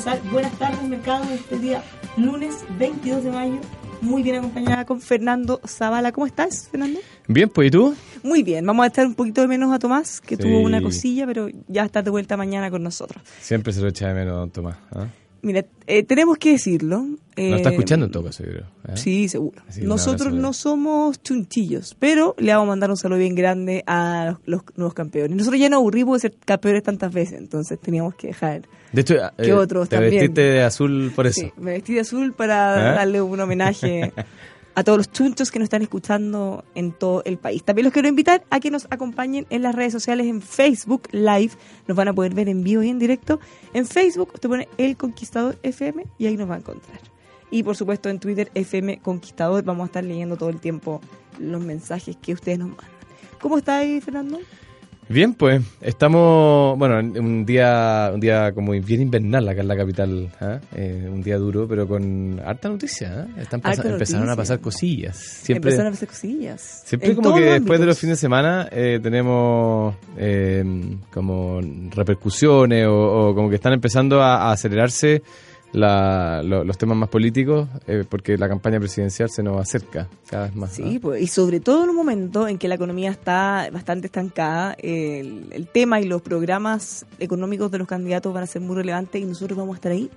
comenzar. Buenas tardes, mercado, este día lunes 22 de mayo. Muy bien acompañada con Fernando Zavala. ¿Cómo estás, Fernando? Bien, pues ¿y tú? Muy bien. Vamos a estar un poquito de menos a Tomás, que tuvo una cosilla, pero ya está de vuelta mañana con nosotros. Siempre se lo echa de menos, don Tomás. ¿ah? Mira, eh, tenemos que decirlo. Eh, está escuchando en todo caso, creo. ¿eh? Sí, seguro. Nosotros no somos chunchillos, pero le vamos a mandar un saludo bien grande a los, nuevos campeones. Nosotros ya nos aburrimos de ser campeones tantas veces, entonces teníamos que dejar de hecho, que eh, otros te vestiste de azul por eso. Sí, me vestí de azul para darle un homenaje a todos los chunchos que nos están escuchando en todo el país. También los quiero invitar a que nos acompañen en las redes sociales en Facebook Live. Nos van a poder ver en vivo y en directo. En Facebook usted pone El Conquistador FM y ahí nos va a encontrar. Y por supuesto en Twitter FM Conquistador. Vamos a estar leyendo todo el tiempo los mensajes que ustedes nos mandan. ¿Cómo está ahí, Fernando? Bien, pues estamos, bueno, un día, un día como bien invernal acá en la capital, ¿ah? eh, un día duro, pero con harta noticia. ¿eh? Están empezaron a pasar cosillas. Siempre, empezaron a pasar cosillas. Siempre como que después de los fines de semana eh, tenemos eh, como repercusiones o, como que están empezando a acelerarse la, los temas más políticos eh, porque la campaña presidencial se nos acerca cada vez más. Sí, pues, y sobre todo en un momento en que la economía está bastante estancada, el, tema y los programas económicos de los candidatos van a ser muy relevantes y nosotros vamos a estar ahí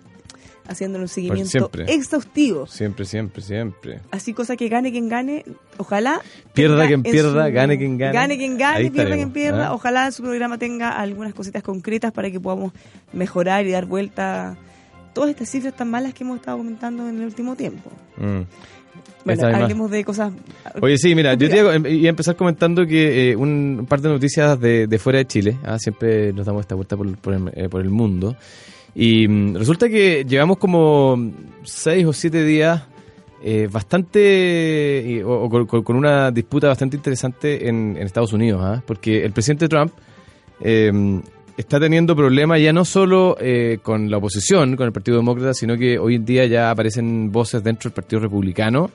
haciendo un seguimiento exhaustivo. Siempre, siempre, siempre. Así cosa que gane quien gane, ojalá... Pierda quien pierda, gane quien gane. Gane quien gane, pierda quien pierda. ¿ah? Ojalá su programa tenga algunas cositas concretas para que podamos mejorar y dar vuelta todas estas cifras tan malas que hemos estado comentando en el último tiempo. Mm. Bueno, hablemos de cosas. Oye, sí, mira, yo te iba a empezar comentando que eh, un par de noticias de, fuera de Chile. ¿ah? siempre nos damos esta vuelta por, por, el, eh, mundo. Y mm, resulta que llevamos como seis o siete días eh, bastante. o, con, una disputa bastante interesante en, Estados Unidos. ¿ah? porque el presidente Trump está teniendo problemas ya no solo eh, con la oposición, con el Partido Demócrata, sino que hoy en día ya aparecen voces dentro del Partido Republicano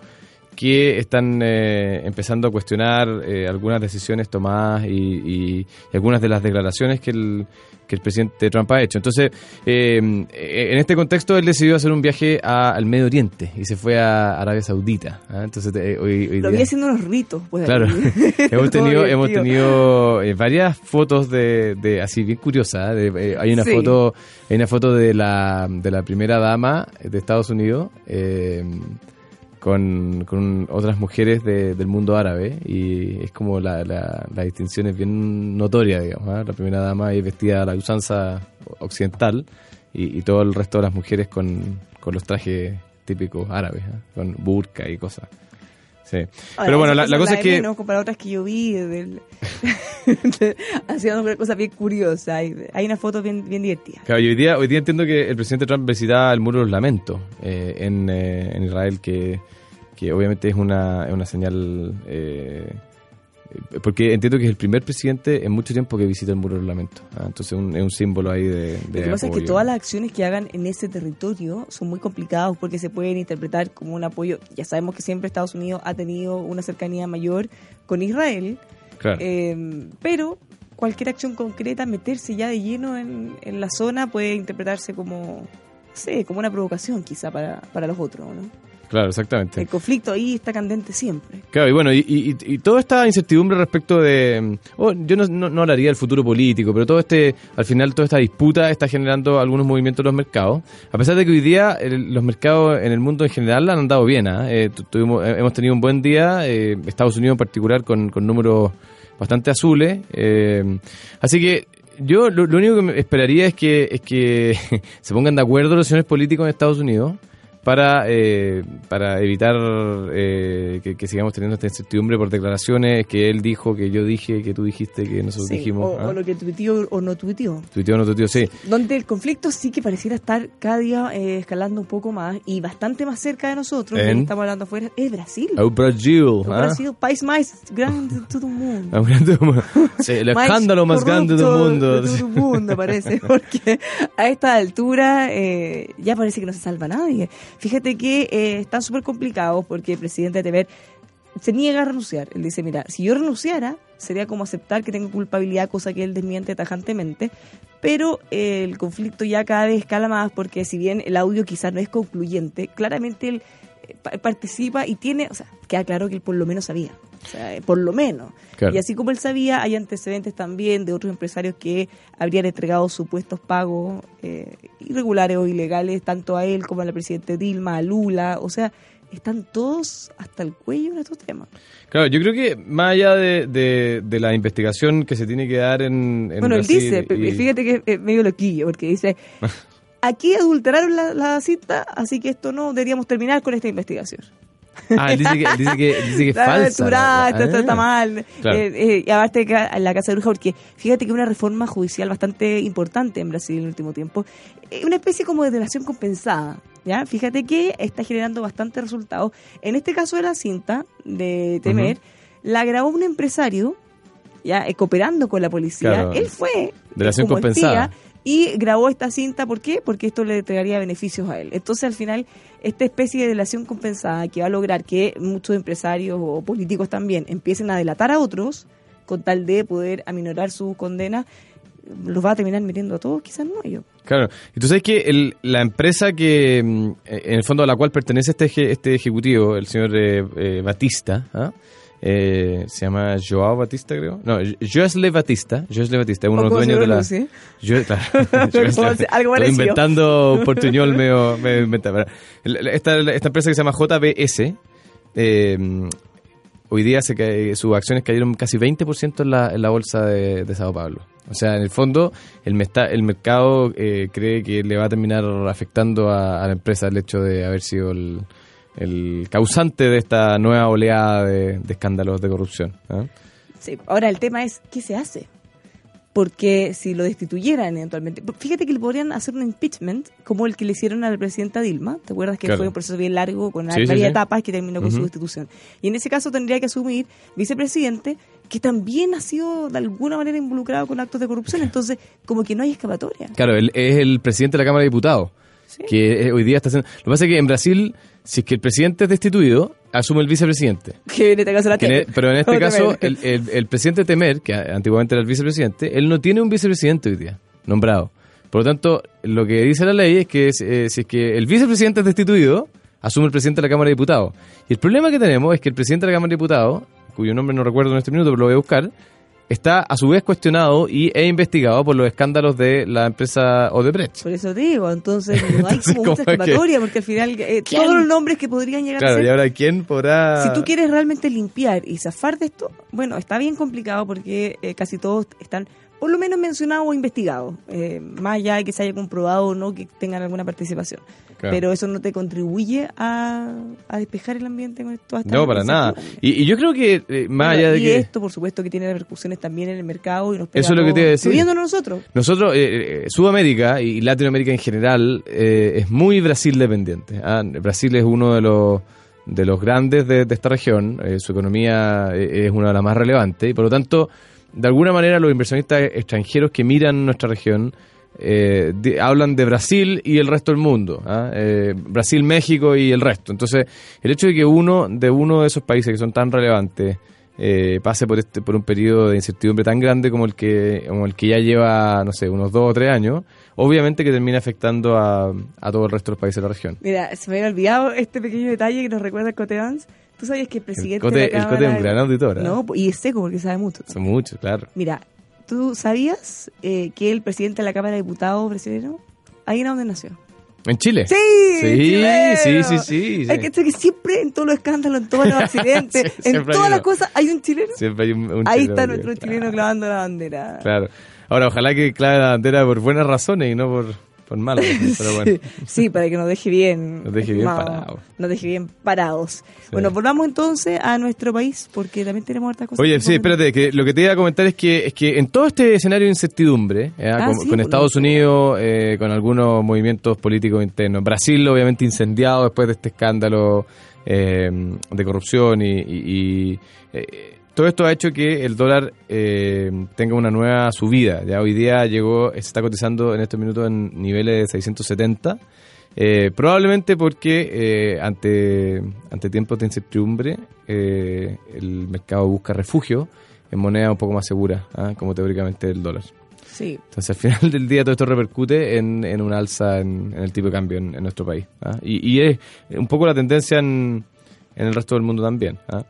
que están eh, empezando a cuestionar eh, algunas decisiones tomadas y, algunas de las declaraciones que el, que el presidente Trump ha hecho. Entonces, eh, en este contexto, él decidió hacer un viaje al Medio Oriente y se fue a Arabia Saudita. ¿ah? Entonces, hoy, Lo vi haciendo unos ritos. Pues, claro, hemos tenido, hemos tenido varias fotos de, así bien curiosas. hay una foto, hay una foto de la, de la primera dama de Estados Unidos con, con otras mujeres del mundo árabe y es como la, la, distinción es bien notoria, digamos. ¿ah? La primera dama es vestida a la usanza occidental y, todo el resto de las mujeres con, con los trajes típicos árabes, ¿ah? con burka y cosas. Sí. Pero bueno, la, cosa es que... No, para otras que yo vi del, haciendo cosas bien curiosas. Hay, hay una foto bien, bien divertida. Claro, hoy día, hoy día entiendo que el presidente Trump visitaba el Muro de los Lamentos eh, en, eh, en Israel, que que obviamente es una, es una señal... Eh, porque entiendo que es el primer presidente en mucho tiempo que visita el muro del lamento. ¿ah? Entonces es un símbolo ahí de... de Lo que pasa es que todas las acciones que hagan en ese territorio son muy complicadas porque se pueden interpretar como un apoyo. Ya sabemos que siempre Estados Unidos ha tenido una cercanía mayor con Israel. Eh, pero cualquier acción concreta, meterse ya de lleno en, en la zona puede interpretarse como, no sé, como una provocación quizá para, para los otros, ¿no? Claro, exactamente. El conflicto ahí está candente siempre. Claro, y bueno, y, y, toda esta incertidumbre respecto de... Oh, yo no, no, hablaría del futuro político, pero todo este, al final toda esta disputa está generando algunos movimientos en los mercados. A pesar de que hoy día los mercados en el mundo en general han andado bien. ¿ah? Eh, tuvimos, hemos tenido un buen día, eh, Estados Unidos en particular con, con números bastante azules. Eh, así que yo lo, único que me esperaría es que, es que se pongan de acuerdo los señores políticos en Estados Unidos para, eh, para evitar eh, que, sigamos teniendo esta incertidumbre por declaraciones que él dijo, que yo dije, que tú dijiste, que nosotros dijimos. O, ¿ah? lo que tuiteó o no tuiteó. Tuiteó o no tuiteó, sí. Donde el conflicto sí que pareciera estar cada día eh, escalando un poco más y bastante más cerca de nosotros, en, estamos hablando afuera, es Brasil. El Brasil. El Brasil, país más grande de todo el mundo. sí, el escándalo más grande del mundo. De todo el mundo, parece, porque a esta altura ya parece que no se salva nadie. Fíjate que eh, están súper complicados porque el presidente de Temer se niega a renunciar. Él dice, mira, si yo renunciara, sería como aceptar que tengo culpabilidad, cosa que él desmiente tajantemente. pero eh, el conflicto ya cada vez escala más porque si bien el audio quizás no es concluyente, claramente eh, participa y tiene, o sea, queda claro que él por lo menos sabía. O sea, eh, por lo menos. Y así como él sabía, hay antecedentes también de otros empresarios que habrían entregado supuestos pagos irregulares o ilegales tanto a él como a la presidenta Dilma, a Lula. O sea, están todos hasta el cuello en estos temas. Claro, yo creo que más allá de, de, la investigación que se tiene que dar en, Bueno, él dice, fíjate que es medio loquillo, porque dice, aquí adulteraron la, la cita, así que esto no deberíamos terminar con esta investigación. Ah, él dice que, dice que, dice que es falsa. Está mal. Claro. Eh, eh, y aparte en la Casa de Bruja, porque fíjate que una reforma judicial bastante importante en Brasil en el último tiempo, eh, una especie como de delación compensada. ¿ya? Fíjate que está generando bastante resultados. En este caso de la cinta de Temer, la grabó un empresario, ya cooperando con la policía. Él fue delación compensada y grabó esta cinta, ¿por qué? Porque esto le entregaría beneficios a él. Entonces, al final, esta especie de delación compensada que va a lograr que muchos empresarios o políticos también empiecen a delatar a otros con tal de poder aminorar su condena, los va a terminar metiendo a todos, quizás no ellos. Claro, y tú sabes que la empresa que, mm, en el fondo a la cual pertenece este, este ejecutivo, el señor eh, eh, Batista, ¿ah? Eh, se llama Joao Batista, creo. No, Joesle Batista. Joesle Batista, uno de los dueños de la. Yo, claro, Algo Estoy inventando portuñol medio, inventado. Esta, esta empresa que se llama JBS, eh, hoy día se cae, sus acciones cayeron casi 20% en la, en la bolsa de, de, Sao Paulo. O sea, en el fondo, el, el mercado eh, cree que le va a terminar afectando a, a la empresa el hecho de haber sido el el causante de esta nueva oleada de, escándalos de corrupción. ¿ah? Sí, ahora el tema es, ¿qué se hace? Porque si lo destituyeran eventualmente, fíjate que le podrían hacer un impeachment como el que le hicieron a la presidenta Dilma, ¿te acuerdas que fue un proceso bien largo con varias etapas que terminó con su destitución? Y en ese caso tendría que asumir vicepresidente que también ha sido de alguna manera involucrado con actos de corrupción, entonces como que no hay escapatoria. Claro, él es el presidente de la Cámara de Diputados, que hoy día está haciendo... Lo que pasa es que en Brasil si es que el presidente es destituido, asume el vicepresidente. Que en este la Pero en este caso, el, el, presidente Temer, que antiguamente era el vicepresidente, él no tiene un vicepresidente hoy día, nombrado. Por lo tanto, lo que dice la ley es que eh, si es que el vicepresidente es destituido, asume el presidente de la Cámara de Diputados. Y el problema que tenemos es que el presidente de la Cámara de Diputados, cuyo nombre no recuerdo en este minuto, pero lo voy a buscar, está a su vez cuestionado y e investigado por los escándalos de la empresa Odebrecht. Por eso digo, entonces no hay como mucha escapatoria, porque al final eh, todos los nombres que podrían llegar a ser... y ahora ¿quién podrá...? Si tú quieres realmente limpiar y zafar de esto, bueno, está bien complicado porque eh, casi todos están por lo menos mencionado o investigado, eh, más allá de que se haya comprobado o no que tengan alguna participación. Pero eso no te contribuye a, despejar el ambiente con esto. No, para nada. Y, yo creo que eh, más allá de y que... esto, por supuesto, que tiene repercusiones también en el mercado y nos Eso es lo que te iba a decir. nosotros. Nosotros, eh, Sudamérica y Latinoamérica en general, es muy Brasil dependiente. ¿ah? Brasil es uno de los de los grandes de, de esta región, su economía es una de las más relevantes y por lo tanto de alguna manera los inversionistas extranjeros que miran nuestra región eh, hablan de Brasil y el resto del mundo, ¿ah? eh, Brasil, México y el resto. Entonces, el hecho de que uno de uno de esos países que son tan relevantes eh, pase por este por un periodo de incertidumbre tan grande como el que como el que ya lleva, no sé, unos dos o tres años, obviamente que termina afectando a, a todo el resto de los países de la región. Mira, se me había olvidado este pequeño detalle que nos recuerda Coteans Tú sabías que el presidente el de la El Cote es un gran auditor. ¿eh? No, y es seco porque sabe mucho. Son muchos, claro. Mira, ¿tú sabías eh, que el presidente de la Cámara de Diputados brasileño, ahí era donde nació? ¿En Chile? Sí, sí, sí, sí, sí, Hay que que siempre en todos los escándalos, en todos los accidentes, en todas las cosas hay un chileno. Siempre hay un, Ahí está nuestro chileno clavando la bandera. Claro. Ahora, ojalá que clave la bandera por buenas razones y no por por malo, pero bueno. sí, para que nos deje bien. Nos deje bien parados. Nos deje bien parados. Bueno, volvamos entonces a nuestro país, porque también tenemos otras cosas. Oye, sí, espérate, que lo que te iba a comentar es que es que en todo este escenario de incertidumbre, ¿eh? ah, con, Estados Unidos, eh, con algunos movimientos políticos internos, Brasil obviamente incendiado después de este escándalo eh, de corrupción y, y todo esto ha hecho que el dólar eh, tenga una nueva subida. Ya hoy día llegó, se está cotizando en estos minutos en niveles de 670. Eh, probablemente porque eh, ante, ante tiempos de incertidumbre el mercado busca refugio en moneda un poco más segura, ¿ah? como teóricamente el dólar. Sí. Entonces, al final del día todo esto repercute en, en un alza en, en el tipo de cambio en, en nuestro país. ¿ah? Y, y es un poco la tendencia en, en el resto del mundo también. ¿ah?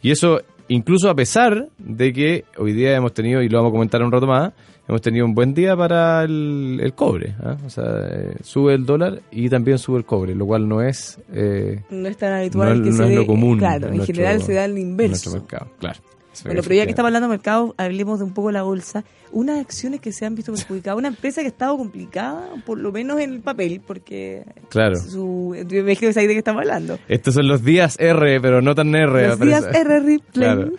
Y eso incluso a pesar de que hoy día hemos tenido, y lo vamos a comentar un rato más, hemos tenido un buen día para el, el cobre. ¿ah? O sea, eh, sube el dólar y también sube el cobre, lo cual no es... eh, No es tan habitual No- que no se es lo común Claro, en en, nuestro- general se da el en inverso. nuestro mercado. Claro. Bueno, pero ya que estamos hablando de mercado, hablemos de un poco la bolsa. Unas acciones que se han visto perjudicadas. Una empresa que ha estado complicada, por lo menos en el papel, porque Claro. su, me imagino que de qué estamos hablando. Estos son los días R, pero no tan R. Los días. R Ripley. Claro.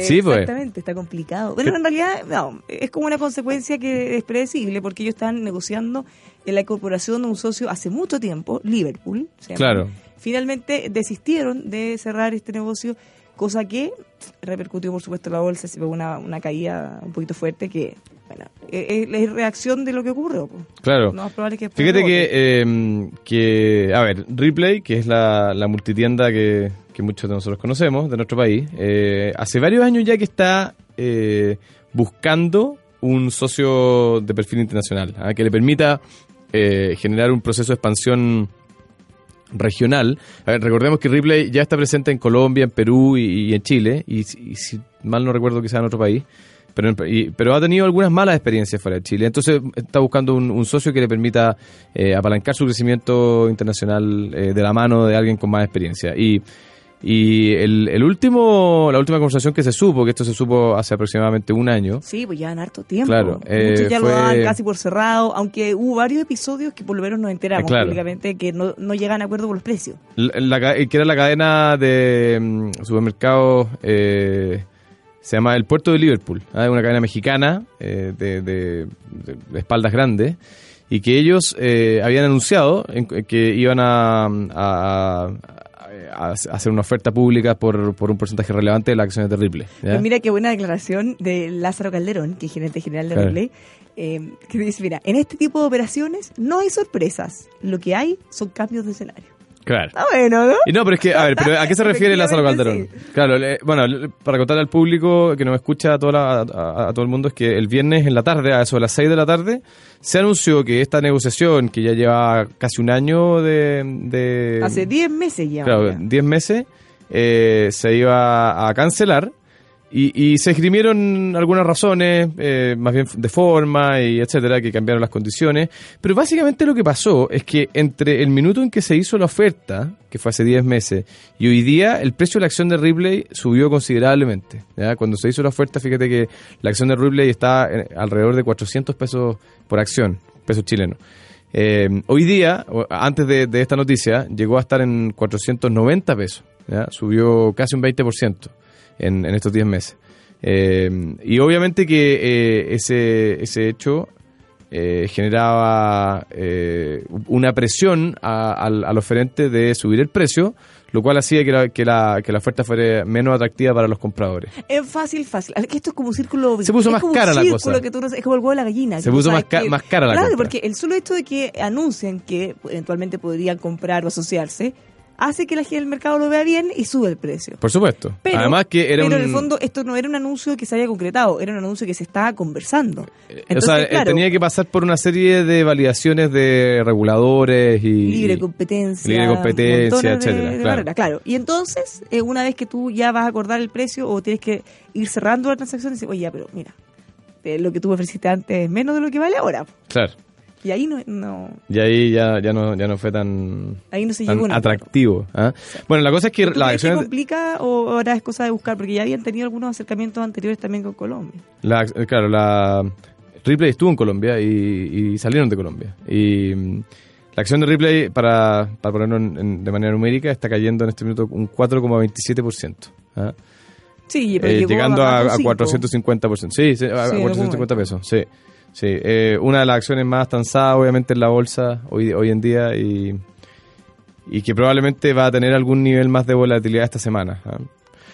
Sí, pues. Exactamente, está complicado. Bueno, en realidad, no, es como una consecuencia que es predecible, porque ellos están negociando en la incorporación de un socio hace mucho tiempo, Liverpool. se llama. Claro. Finalmente desistieron de cerrar este negocio, cosa que repercutió, por supuesto, en la bolsa, se pegó una, una caída un poquito fuerte que, bueno, es, es reacción de lo que ocurrió. pues. Claro. Más probable que Fíjate que, eh, que, a ver, Ripley, que es la, la multitienda que, que muchos de nosotros conocemos de nuestro país, eh, hace varios años ya que está eh, buscando un socio de perfil internacional ¿ah? que le permita eh, generar un proceso de expansión regional. Recordemos que Ripley ya está presente en Colombia, en Perú y, en Chile, y, si- mal no recuerdo quizá en otro país, pero, y- pero ha tenido algunas malas experiencias fuera de Chile. Entonces está buscando un, un socio que le permita eh, apalancar su crecimiento internacional eh, de la mano de alguien con más experiencia. Y, y el, el último, la última conversación que se supo, que esto se supo hace aproximadamente un año, Sí, pues llevan harto tiempo. Claro, eh, Muchos ya fue- lo daban casi por cerrado, aunque hubo varios episodios que por lo menos nos enteramos Eh, claro. públicamente que no, no llegan a acuerdo con los precios. La, la ca- que era la cadena de mm, supermercados, eh, se llama El Puerto de Liverpool, ¿ah? una cadena mexicana eh, de, de- de- de espaldas grandes, y que ellos eh, habían anunciado en- que iban a hacer una oferta pública por, por un porcentaje relevante de las acciones de Ripley. ¿ya? Pues mira qué buena declaración de Lázaro Calderón, que es gerente general de Claro. Ripley, eh, que dice, mira, en este tipo de operaciones no hay sorpresas, lo que hay son cambios de escenario. Claro. Está bueno, ¿no? Y no, pero es que, a ver, pero ¿a qué se refiere Lázaro Calderón? Claro, le- bueno, le- para contarle al público que nos escucha a, toda la- a, a todo el mundo, es que el viernes en la tarde, a eso de las 6 de la tarde, se anunció que esta negociación, que ya lleva casi un año de... de Hace 10 meses ya. claro, ya. 10 meses, eh, se iba a cancelar y, y se esgrimieron algunas razones, eh, más bien de forma y etcétera, que cambiaron las condiciones. Pero básicamente lo que pasó es que entre el minuto en que se hizo la oferta, que fue hace 10 meses, y hoy día el precio de la acción de Ripley subió considerablemente. Cuando se hizo la oferta, fíjate que la acción de Ripley está en- alrededor de 400 pesos por acción, pesos chilenos. Eh, hoy día, antes de, esta noticia, llegó a estar en 490 pesos. Subió casi un 20% en, en estos 10 meses. Eh, y obviamente que eh, ese, ese hecho eh, generaba eh, una presión a- al, al oferente de subir el precio, lo cual hacía que la, que la, que la oferta fuera menos atractiva para los compradores. Es fácil, fácil. Esto es como un círculo. Se puso más cara la cosa. que tú es como el huevo de la gallina. Se puso más ca- que- más cara la Claro, compra. porque el solo hecho de que anuncien que eventualmente podrían comprar o asociarse hace que la gente del mercado lo vea bien y sube el precio. Por supuesto. Pero, Además que era pero un... en el fondo esto no era un anuncio que se haya concretado, era un anuncio que se estaba conversando. o Entonces, sea, eh, claro, tenía que pasar por una serie de validaciones de reguladores y... libre competencia, libre competencia, de- etcétera, de claro. claro. Y entonces, eh, una vez que tú ya vas a acordar el precio o tienes que ir cerrando la transacción, dices, oye, ya, pero mira, eh, lo que tú me ofreciste antes es menos de lo que vale ahora. Claro. Y ahí no, no Y ahí ya, ya, no, ya no fue tan, ahí no se tan atractivo. ¿ah? Bueno, la cosa es que ¿Tú las crees que acciones... complica o ahora es cosa de buscar? Porque ya habían tenido algunos acercamientos anteriores también con Colombia. La, eh, claro, la Ripley estuvo en Colombia y, y salieron de Colombia. Y mm, la acción de Ripley, para, para ponerlo en- en- de manera numérica, está cayendo en este minuto un 4,27%. ¿ah? Sí, pero Eh, llegando a, a un cinco. 450%. Sí, sí, a Sí, en 450 algún pesos. Sí, sí. Eh, una de las acciones más transadas, obviamente, en la bolsa hoy, hoy en día y, y que probablemente va a tener algún nivel más de volatilidad esta semana. ¿ah?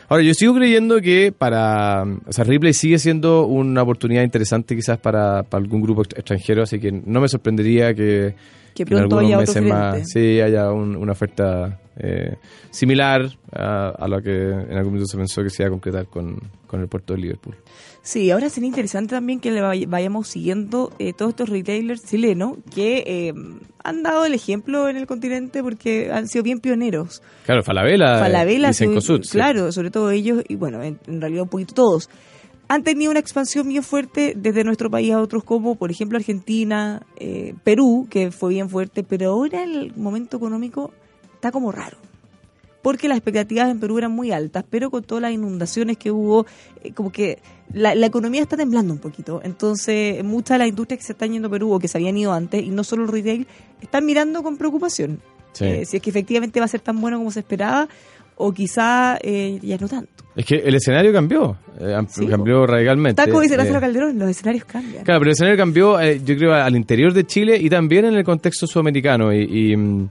Ahora, yo sigo creyendo que para. O sea, Ripley sigue siendo una oportunidad interesante quizás para, para algún grupo ext- extranjero, así que no me sorprendería que, que pronto haya otro meses más sí haya un- una oferta eh, similar a, a la que en algún momento se pensó que se iba a concretar con, con el puerto de Liverpool. Sí, ahora sería interesante también que le vay- vayamos siguiendo eh, todos estos retailers chilenos que eh, han dado el ejemplo en el continente porque han sido bien pioneros. Claro, Falabella, Falabella, sí. claro, sobre todo ellos, y bueno, en, en realidad un poquito todos, han tenido una expansión bien fuerte desde nuestro país a otros como, por ejemplo, Argentina, eh, Perú, que fue bien fuerte, pero ahora el momento económico está como raro. Porque las expectativas en Perú eran muy altas, pero con todas las inundaciones que hubo, eh, como que la, la economía está temblando un poquito. Entonces, muchas de las industrias que se están yendo a Perú o que se habían ido antes, y no solo el retail, están mirando con preocupación. Sí. Eh, si es que efectivamente va a ser tan bueno como se esperaba, o quizá eh, ya no tanto. Es que el escenario cambió, eh, Sí, cambió radicalmente. Taco dice eh, Lázaro Calderón, los escenarios cambian. Claro, pero el escenario cambió, eh, yo creo, al interior de Chile y también en el contexto sudamericano. Y, y, mm,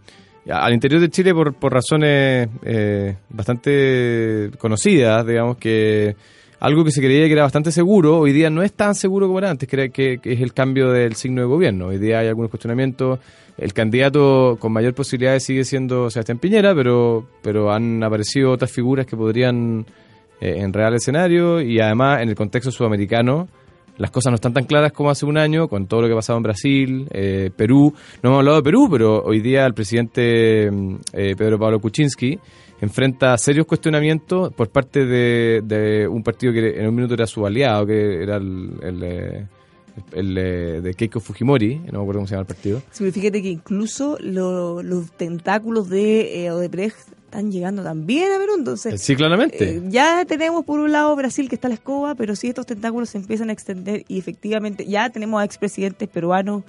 al interior de Chile por, por razones eh, bastante conocidas, digamos que algo que se creía que era bastante seguro, hoy día no es tan seguro como era antes, que, que es el cambio del signo de gobierno. Hoy día hay algunos cuestionamientos. El candidato con mayor posibilidades sigue siendo Sebastián Piñera, pero, pero han aparecido otras figuras que podrían eh, enredar el escenario y además en el contexto sudamericano las cosas no están tan claras como hace un año, con todo lo que ha pasado en Brasil, eh, Perú. No hemos hablado de Perú, pero hoy día el presidente mm, eh, Pedro Pablo Kuczynski enfrenta serios cuestionamientos por parte de, un partido que en un minuto era su aliado, que era el, el, eh, eh, de Keiko Fujimori, no me acuerdo cómo se llama el partido. Sí, fíjate que incluso lo- los tentáculos de Odebrecht están llegando también a Perú, entonces... Sí, claramente. eh, ya tenemos por un lado Brasil que está a la escoba, pero si estos tentáculos se empiezan a extender y efectivamente ya tenemos a expresidentes peruanos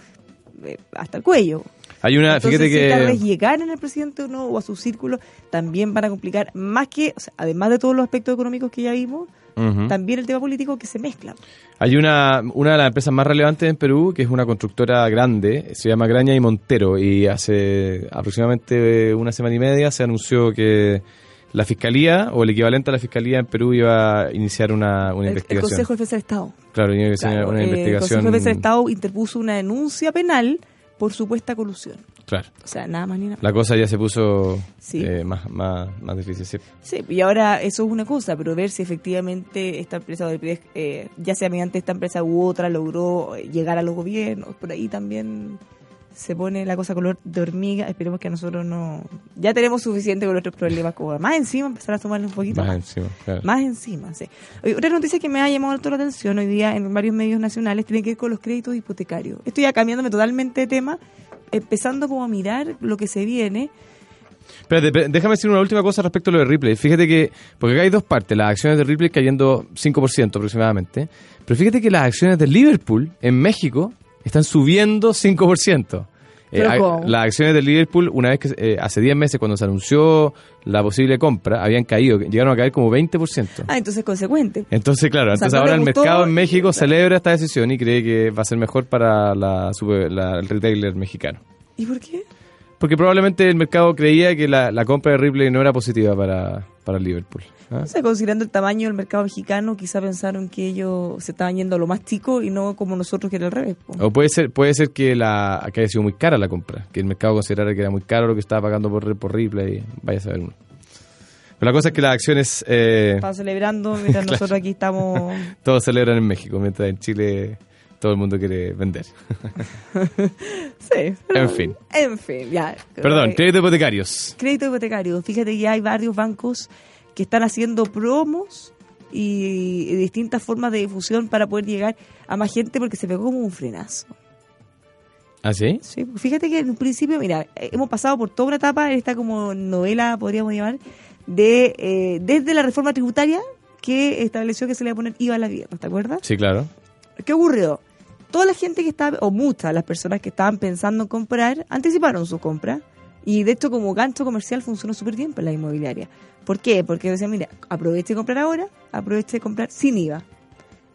eh, hasta el cuello. Hay una, Entonces, fíjate si tal vez que... llegaran al presidente o no, o a su círculo, también van a complicar, más que, o sea, además de todos los aspectos económicos que ya vimos, También el tema político que se mezcla. Hay una, una de las empresas más relevantes en Perú, que es una constructora grande, se llama Graña y Montero, y hace aproximadamente una semana y media se anunció que la Fiscalía, o el equivalente a la Fiscalía en Perú, iba a iniciar una, una El, el investigación. Consejo de Defensa del Estado. claro, una eh, investigación. El Consejo de Defensa del Estado interpuso una denuncia penal por supuesta colusión. Claro. O sea, nada más ni nada. La cosa ya se puso Sí. eh, más, más, más difícil. sí. Sí, y ahora eso es una cosa, pero ver si efectivamente esta empresa, eh, ya sea mediante esta empresa u otra, logró eh, llegar a los gobiernos, por ahí también se pone la cosa color de hormiga. Esperemos que a nosotros no. Ya tenemos suficiente con nuestros problemas, como más encima empezar a tomarle un poquito Más más. encima, claro. Más encima, sí. Oye, otra noticia que me ha llamado alto la atención hoy día en varios medios nacionales tiene que ver con los créditos hipotecarios. Estoy ya cambiándome totalmente de tema, empezando como a mirar lo que se viene. Espérate, déjame decir una última cosa respecto a lo de Ripley. Fíjate que, porque acá hay dos partes, las acciones de Ripley cayendo 5% aproximadamente, pero fíjate que las acciones de Liverpool en México están subiendo 5%. Eh, las acciones de Liverpool, una vez que eh, hace 10 meses cuando se anunció la posible compra, habían caído, llegaron a caer como 20%. Ah, entonces consecuente. Entonces, claro, O sea, entonces ahora el mercado en México celebra esta decisión y cree que va a ser mejor para la, super- la- el retailer mexicano. ¿Y por qué? Porque probablemente el mercado creía que la, la compra de Ripley no era positiva para, para Liverpool. ¿ah? O sea, considerando el tamaño del mercado mexicano, quizá pensaron que ellos se estaban yendo a lo más chico y no como nosotros que era al revés. po. O puede ser, puede ser que, la, que haya sido muy cara la compra, que el mercado considerara que era muy caro lo que estaba pagando por, por Ripley, vaya a saber uno. Pero la cosa es que las acciones eh, Estaban celebrando mientras nosotros aquí estamos... todos celebran en México, mientras en Chile todo el mundo quiere vender. Sí. pero- En fin. En fin, ya. Perdón, Eh, crédito hipotecarios. crédito hipotecario. Fíjate que hay varios bancos que están haciendo promos y, y distintas formas de difusión para poder llegar a más gente porque se pegó como un frenazo. ¿Ah, sí? Sí, pues fíjate que en un principio, mira, eh, hemos pasado por toda una etapa en esta como novela, podríamos llamar, de eh, desde la reforma tributaria que estableció que se le iba a poner IVA a la vivienda, ¿te acuerdas? Sí, claro. ¿Qué ocurrió? Toda la gente que estaba, o muchas las personas que estaban pensando en comprar, anticiparon su compra. Y de hecho, como gancho comercial funcionó súper bien para la inmobiliaria. ¿Por qué? Porque decían, mira, aproveche de comprar ahora, aproveche de comprar sin IVA.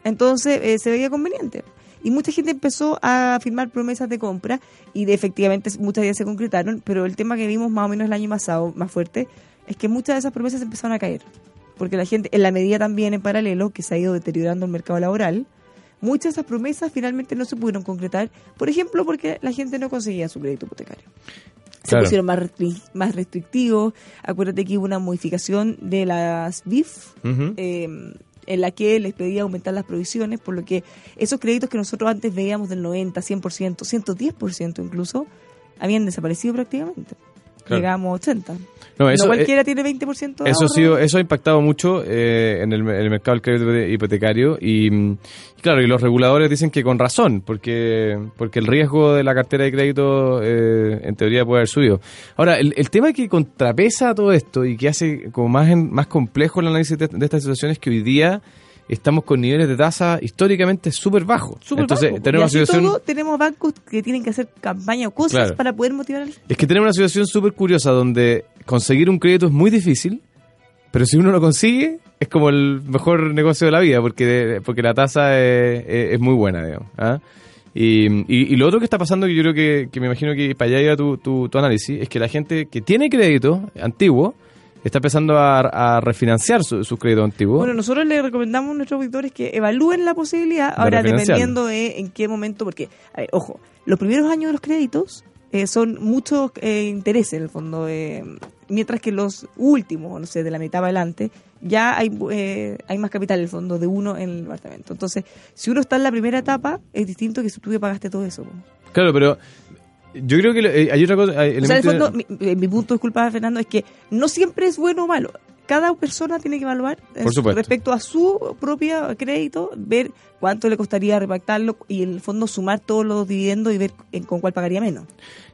Entonces eh, se veía conveniente. Y mucha gente empezó a firmar promesas de compra y de, efectivamente muchas de ellas se concretaron, pero el tema que vimos más o menos el año pasado, más fuerte, es que muchas de esas promesas empezaron a caer. Porque la gente, en la medida también en paralelo que se ha ido deteriorando el mercado laboral, muchas de esas promesas finalmente no se pudieron concretar, por ejemplo, porque la gente no conseguía su crédito hipotecario. Se pusieron más, más restrictivos. Acuérdate que hubo una modificación de las BIF. Em, en la que les pedía aumentar las provisiones, por lo que esos créditos que nosotros antes veíamos del 90, 100%, 110% incluso, habían desaparecido prácticamente llegamos a 80. No, eso, cualquiera tiene 20% eso, ha sido, eso ha impactado mucho eh, en, el, mercado del crédito hipotecario y, claro, y los reguladores dicen que con razón, porque porque el riesgo de la cartera de crédito eh, en teoría puede haber subido. Ahora, el, tema que contrapesa todo esto y que hace como más, más complejo el análisis de, de esta situación es que hoy día estamos con niveles de tasa históricamente súper bajos. Entonces, tenemos y situación... tenemos bancos que tienen que hacer campaña o cosas para poder motivar al... Es que tenemos una situación súper curiosa donde conseguir un crédito es muy difícil, pero si uno lo consigue, es como el mejor negocio de la vida, porque, porque la tasa es, muy buena, digamos. ¿ah? Y, y, lo otro que está pasando, que yo creo que, que me imagino que para allá iba tu, tu, tu análisis, es que la gente que tiene crédito antiguo, está empezando a, refinanciar sus su créditos antiguos. Bueno, nosotros le recomendamos a nuestros auditores que evalúen la posibilidad, ahora dependiendo de en qué momento, porque, ojo, los primeros años de los créditos eh, son muchos eh, intereses en el fondo, eh, mientras que los últimos, no sé, de la mitad para adelante, ya hay, eh, hay más capital en el fondo de uno en el departamento. Entonces, si uno está en la primera etapa, es distinto que si tú ya pagaste todo eso. Claro, pero yo creo que eh, hay otra cosa. o sea, en fondo, mi, eh, mi, punto, disculpa, Fernando, es que no siempre es bueno o malo. Cada persona tiene que evaluar eh, respecto a su propio crédito, ver cuánto le costaría repactarlo y en el fondo sumar todos los dividendos y ver con cuál pagaría menos.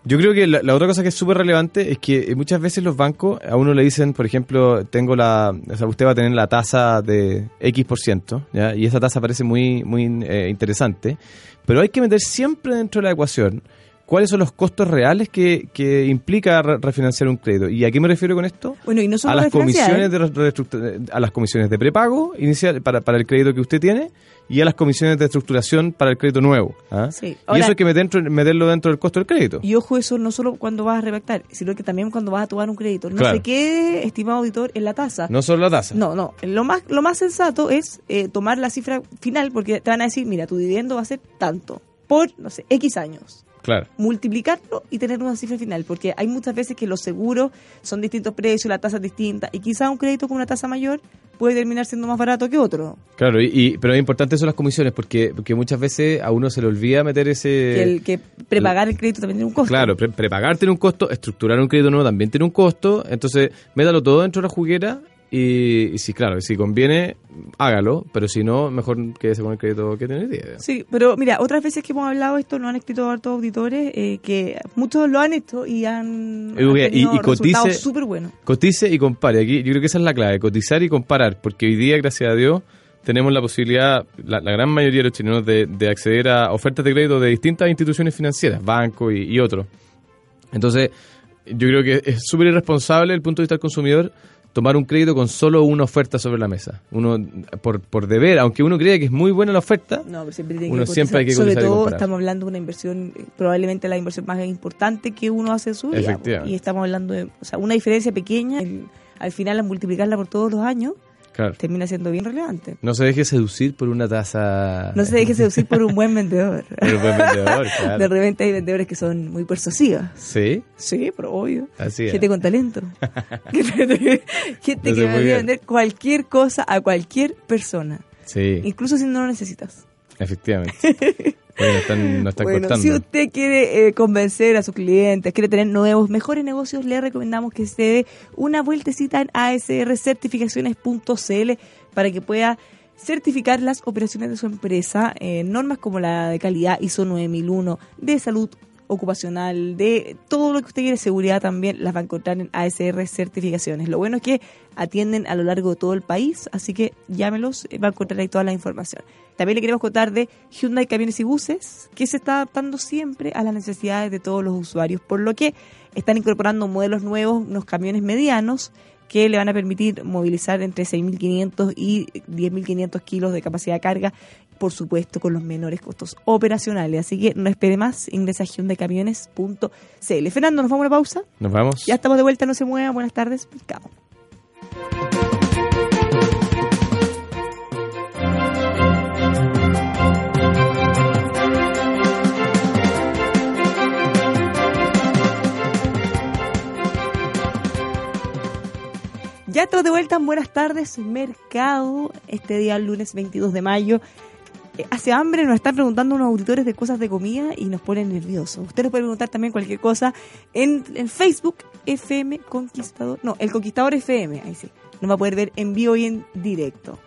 Yo creo que la, otra cosa que es súper relevante es que muchas veces los bancos a uno le dicen, por ejemplo, tengo la, o sea, usted va a tener la tasa de X por ciento, y esa tasa parece muy, muy interesante, pero hay que meter siempre dentro de la ecuación cuáles son los costos reales que, que implica refinanciar un crédito. ¿Y a qué me refiero con esto? Bueno, y no a las comisiones de, a las comisiones de prepago inicial para, para el crédito que usted tiene y a las comisiones de estructuración para el crédito nuevo. ¿ah? y eso hay que meter, meterlo dentro del costo del crédito. Y ojo, eso no solo cuando vas a repactar, sino que también cuando vas a tomar un crédito. No se quede, estimado auditor, en la tasa. No solo la tasa. No, no. Lo más, lo más sensato es eh, tomar la cifra final, porque te van a decir, mira, tu dividendo va a ser tanto por, no sé, X años. Claro. multiplicarlo y tener una cifra final, porque hay muchas veces que los seguros son distintos precios, la tasa es distinta, y quizá un crédito con una tasa mayor puede terminar siendo más barato que otro. Claro, y, pero es importante son las comisiones, porque, porque muchas veces a uno se le olvida meter ese... Que, el, que prepagar el, crédito también tiene un costo. Claro, prepagar tiene un costo, estructurar un crédito nuevo también tiene un costo, entonces métalo todo dentro de la juguera y, sí, claro, si conviene, hágalo, pero si no, mejor quédese con el crédito que tiene. Sí, pero mira, otras veces que hemos hablado esto no han escrito hartos auditores, eh, que muchos lo han hecho y han, y, y cotice, súper buenos. Cotice y compare. Aquí yo creo que esa es la clave, cotizar y comparar, porque hoy día, gracias a Dios, tenemos la posibilidad, la, gran mayoría de los chilenos, de, acceder a ofertas de crédito de distintas instituciones financieras, bancos y, y otros. Entonces, yo creo que es súper irresponsable desde el punto de vista del consumidor tomar un crédito con solo una oferta sobre la mesa. Uno, por, por deber, aunque uno cree que es muy buena la oferta, siempre uno siempre hay que Sobre todo estamos hablando de una inversión, probablemente la inversión más importante que uno hace en su vida. Y estamos hablando de o sea, una diferencia pequeña, al final al multiplicarla por todos los años, termina siendo bien relevante. No se deje seducir por una tasa. No se deje seducir por un buen vendedor. un buen vendedor, claro. De repente hay vendedores que son muy persuasivos. ¿Sí? Sí, pero obvio. Así es. Gente con talento. Gente que a vender cualquier cosa a cualquier persona. Sí. Incluso si no lo necesitas. Efectivamente. Bueno, si usted quiere eh, convencer a sus clientes, quiere tener nuevos, mejores negocios, le recomendamos que se dé una vueltecita en asrcertificaciones.cl para que pueda certificar las operaciones de su empresa, en normas como la de calidad ISO 9001, de salud ocupacional, de todo lo que usted quiere, seguridad también, las va a encontrar en ASR Certificaciones. Lo bueno es que atienden a lo largo de todo el país, así que llámelos, va a encontrar ahí toda la información. También le queremos contar de Hyundai Camiones y Buses, que se está adaptando siempre a las necesidades de todos los usuarios, por lo que están incorporando modelos nuevos, unos camiones medianos, que le van a permitir movilizar entre 6.500 y 10.500 kilos de capacidad de carga, por supuesto, con los menores costos operacionales. Así que no espere más, ingresa a hyundaicamiones.cl. Fernando, ¿nos vamos a una pausa? Nos vamos. Ya estamos de vuelta, no se mueva. Buenas tardes, mercado. Ya estamos de vuelta, buenas tardes, mercado. Este día, lunes 22 de mayo, Hace hambre, nos están preguntando unos auditores de cosas de comida y nos ponen nerviosos. Usted nos puede preguntar también cualquier cosa en el Facebook FM Conquistador, no, el Conquistador FM, ahí sí. Nos va a poder ver en vivo y en directo.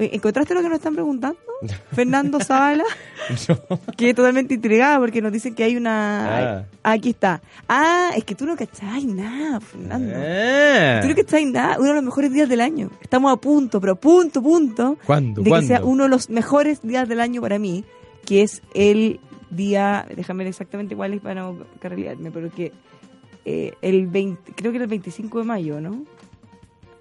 ¿Encontraste lo que nos están preguntando? Fernando Zavala. Que totalmente intrigada porque nos dicen que hay una... Ah. Aquí está. Ah, es que tú no cacháis nada, Fernando. Ah. Tú no cacháis nada. Uno de los mejores días del año. Estamos a punto, pero punto, punto. ¿Cuándo? De que sea uno de los mejores días del año para mí, que es el día... Déjame ver exactamente cuál es para no carrilearme, pero que... eh, el 20, creo que era el 25 de mayo, ¿no?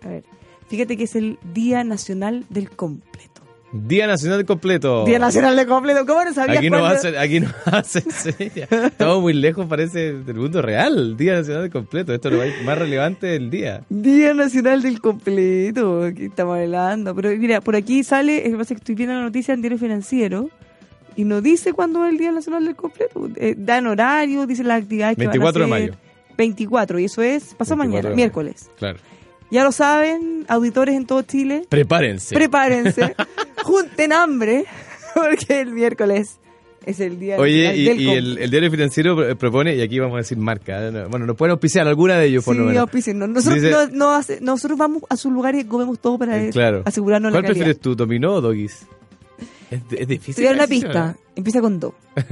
A ver. Fíjate que es el Día Nacional del Completo. Día Nacional completo. Día Nacional del Completo. ¿Cómo no sabías Aquí no hacen, aquí no hacen. Estamos muy lejos, parece, del mundo real. Día Nacional completo. Esto es lo más- relevante del día. Día Nacional del Completo, aquí estamos hablando. Pero mira, por aquí sale, es que pasa que estoy viendo la noticia en Diario Financiero y no dice cuándo es el Día Nacional del Completo. Eh, dan horario, dicen las actividades que 24 de mayo. 24, y eso es pasado 24 mañana, miércoles. Claro. Ya lo saben, auditores en todo Chile, Prepárense. prepárense, junten hambre, porque el miércoles es el Día Oye, y, del y el, el diario financiero pro- propone, y aquí vamos a decir marca, ¿eh? No, bueno, nos pueden auspiciar alguna de ellos por lo Sí, menos. auspicien. Nosotros, Dice- no, no nosotros vamos a sus lugares y comemos todo para Eh, claro. asegurarnos la ¿Cuál calidad. prefieres tú, Dominó o Doggies? Es, es Te difícil. voy a dar una decisión, pista. Empieza con do.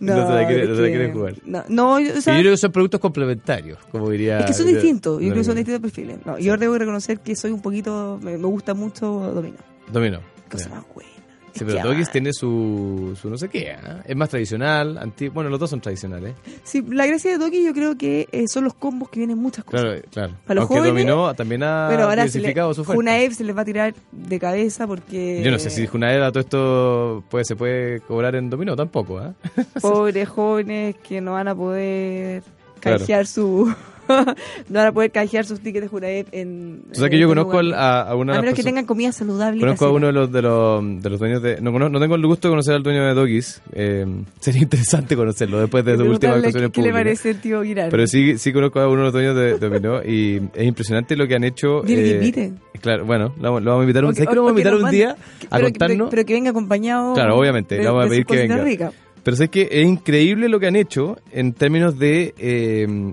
No se la quiere- es no se la que- quiere jugar. No, no, o sea, yo creo que son productos complementarios, como diría... es que son distintos. Yo creo que son distintos perfiles. No, yo debo reconocer que soy un poquito. Me, me gusta mucho Domino. Dominó. Cosa ya. más buena. Sí, pero Doggies tiene su, su no sé qué, ¿ah? es más tradicional, bueno, los dos son tradicionales. Sí, la gracia de Doki yo creo que eh, son los combos que vienen muchas cosas. Claro, claro. Para los Aunque jóvenes, Dominó también ha Pero ahora se le, diversificado su fuerza. Junaev se les va a tirar de cabeza porque. Yo no sé si Junaed a todo esto pues, se puede cobrar en Dominó tampoco, ¿ah? Pobres jóvenes que no van a poder Claro. canjear su. no van a poder canjear sus tickets de Junaev en. O sea que yo otro conozco al- a, a una A menos que tengan comida saludable. Conozco a uno de los, de los, de los dueños de... No, no tengo el gusto de conocer al dueño de Doggies. Eh, sería interesante conocerlo después de Y su última preguntarle actuación en ¿Qué, le parece el tío Girard? Pero sí, sí conozco a uno de los dueños de, de Dominó y es impresionante lo que han hecho. Eh, invite. Claro, bueno, lo, vamos- lo vamos a invitar un, O que- ¿sabes que lo o- vamos a invitar un día a pero, contarnos? pero, pero que venga acompañado. Claro, obviamente, de- le vamos a pedir sus que venga. ricas. Pero sé que es increíble lo que han hecho en términos de eh,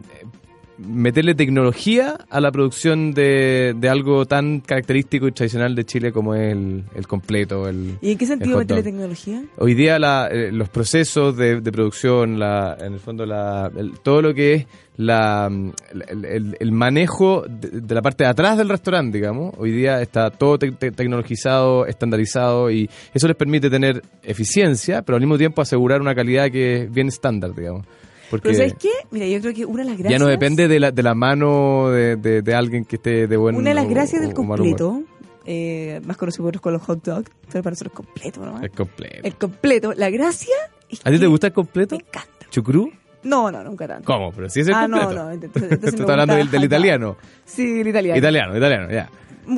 meterle tecnología a la producción de, de algo tan característico y tradicional de Chile como es el, el completo. El, ¿Y en qué sentido meterle tecnología? Hoy día la, eh, los procesos de, de producción, la, en el fondo la, el- todo lo que es la, el manejo de, de la parte de atrás del restaurante, digamos, hoy día está todo te- te- tecnologizado, estandarizado y eso les permite tener eficiencia, pero al mismo tiempo asegurar una calidad que es bien estándar, digamos. Porque Pero ¿sabes qué? Mira, yo creo que una de las gracias... ya no depende de la, de la mano de, de- de alguien que esté de buen Una de las gracias o- del o completo, eh, más conocido por con los hot dogs, pero para nosotros completo, ¿no? Es completo. El completo. La gracia es ¿A ti te gusta el completo? Me encanta. ¿Chucrú? No, no, nunca tanto. ¿Cómo? Pero si es el ah, completo. no, no. Entonces, entonces Tú estás hablando del, del italiano. Sí, el italiano. Italiano, italiano, ya.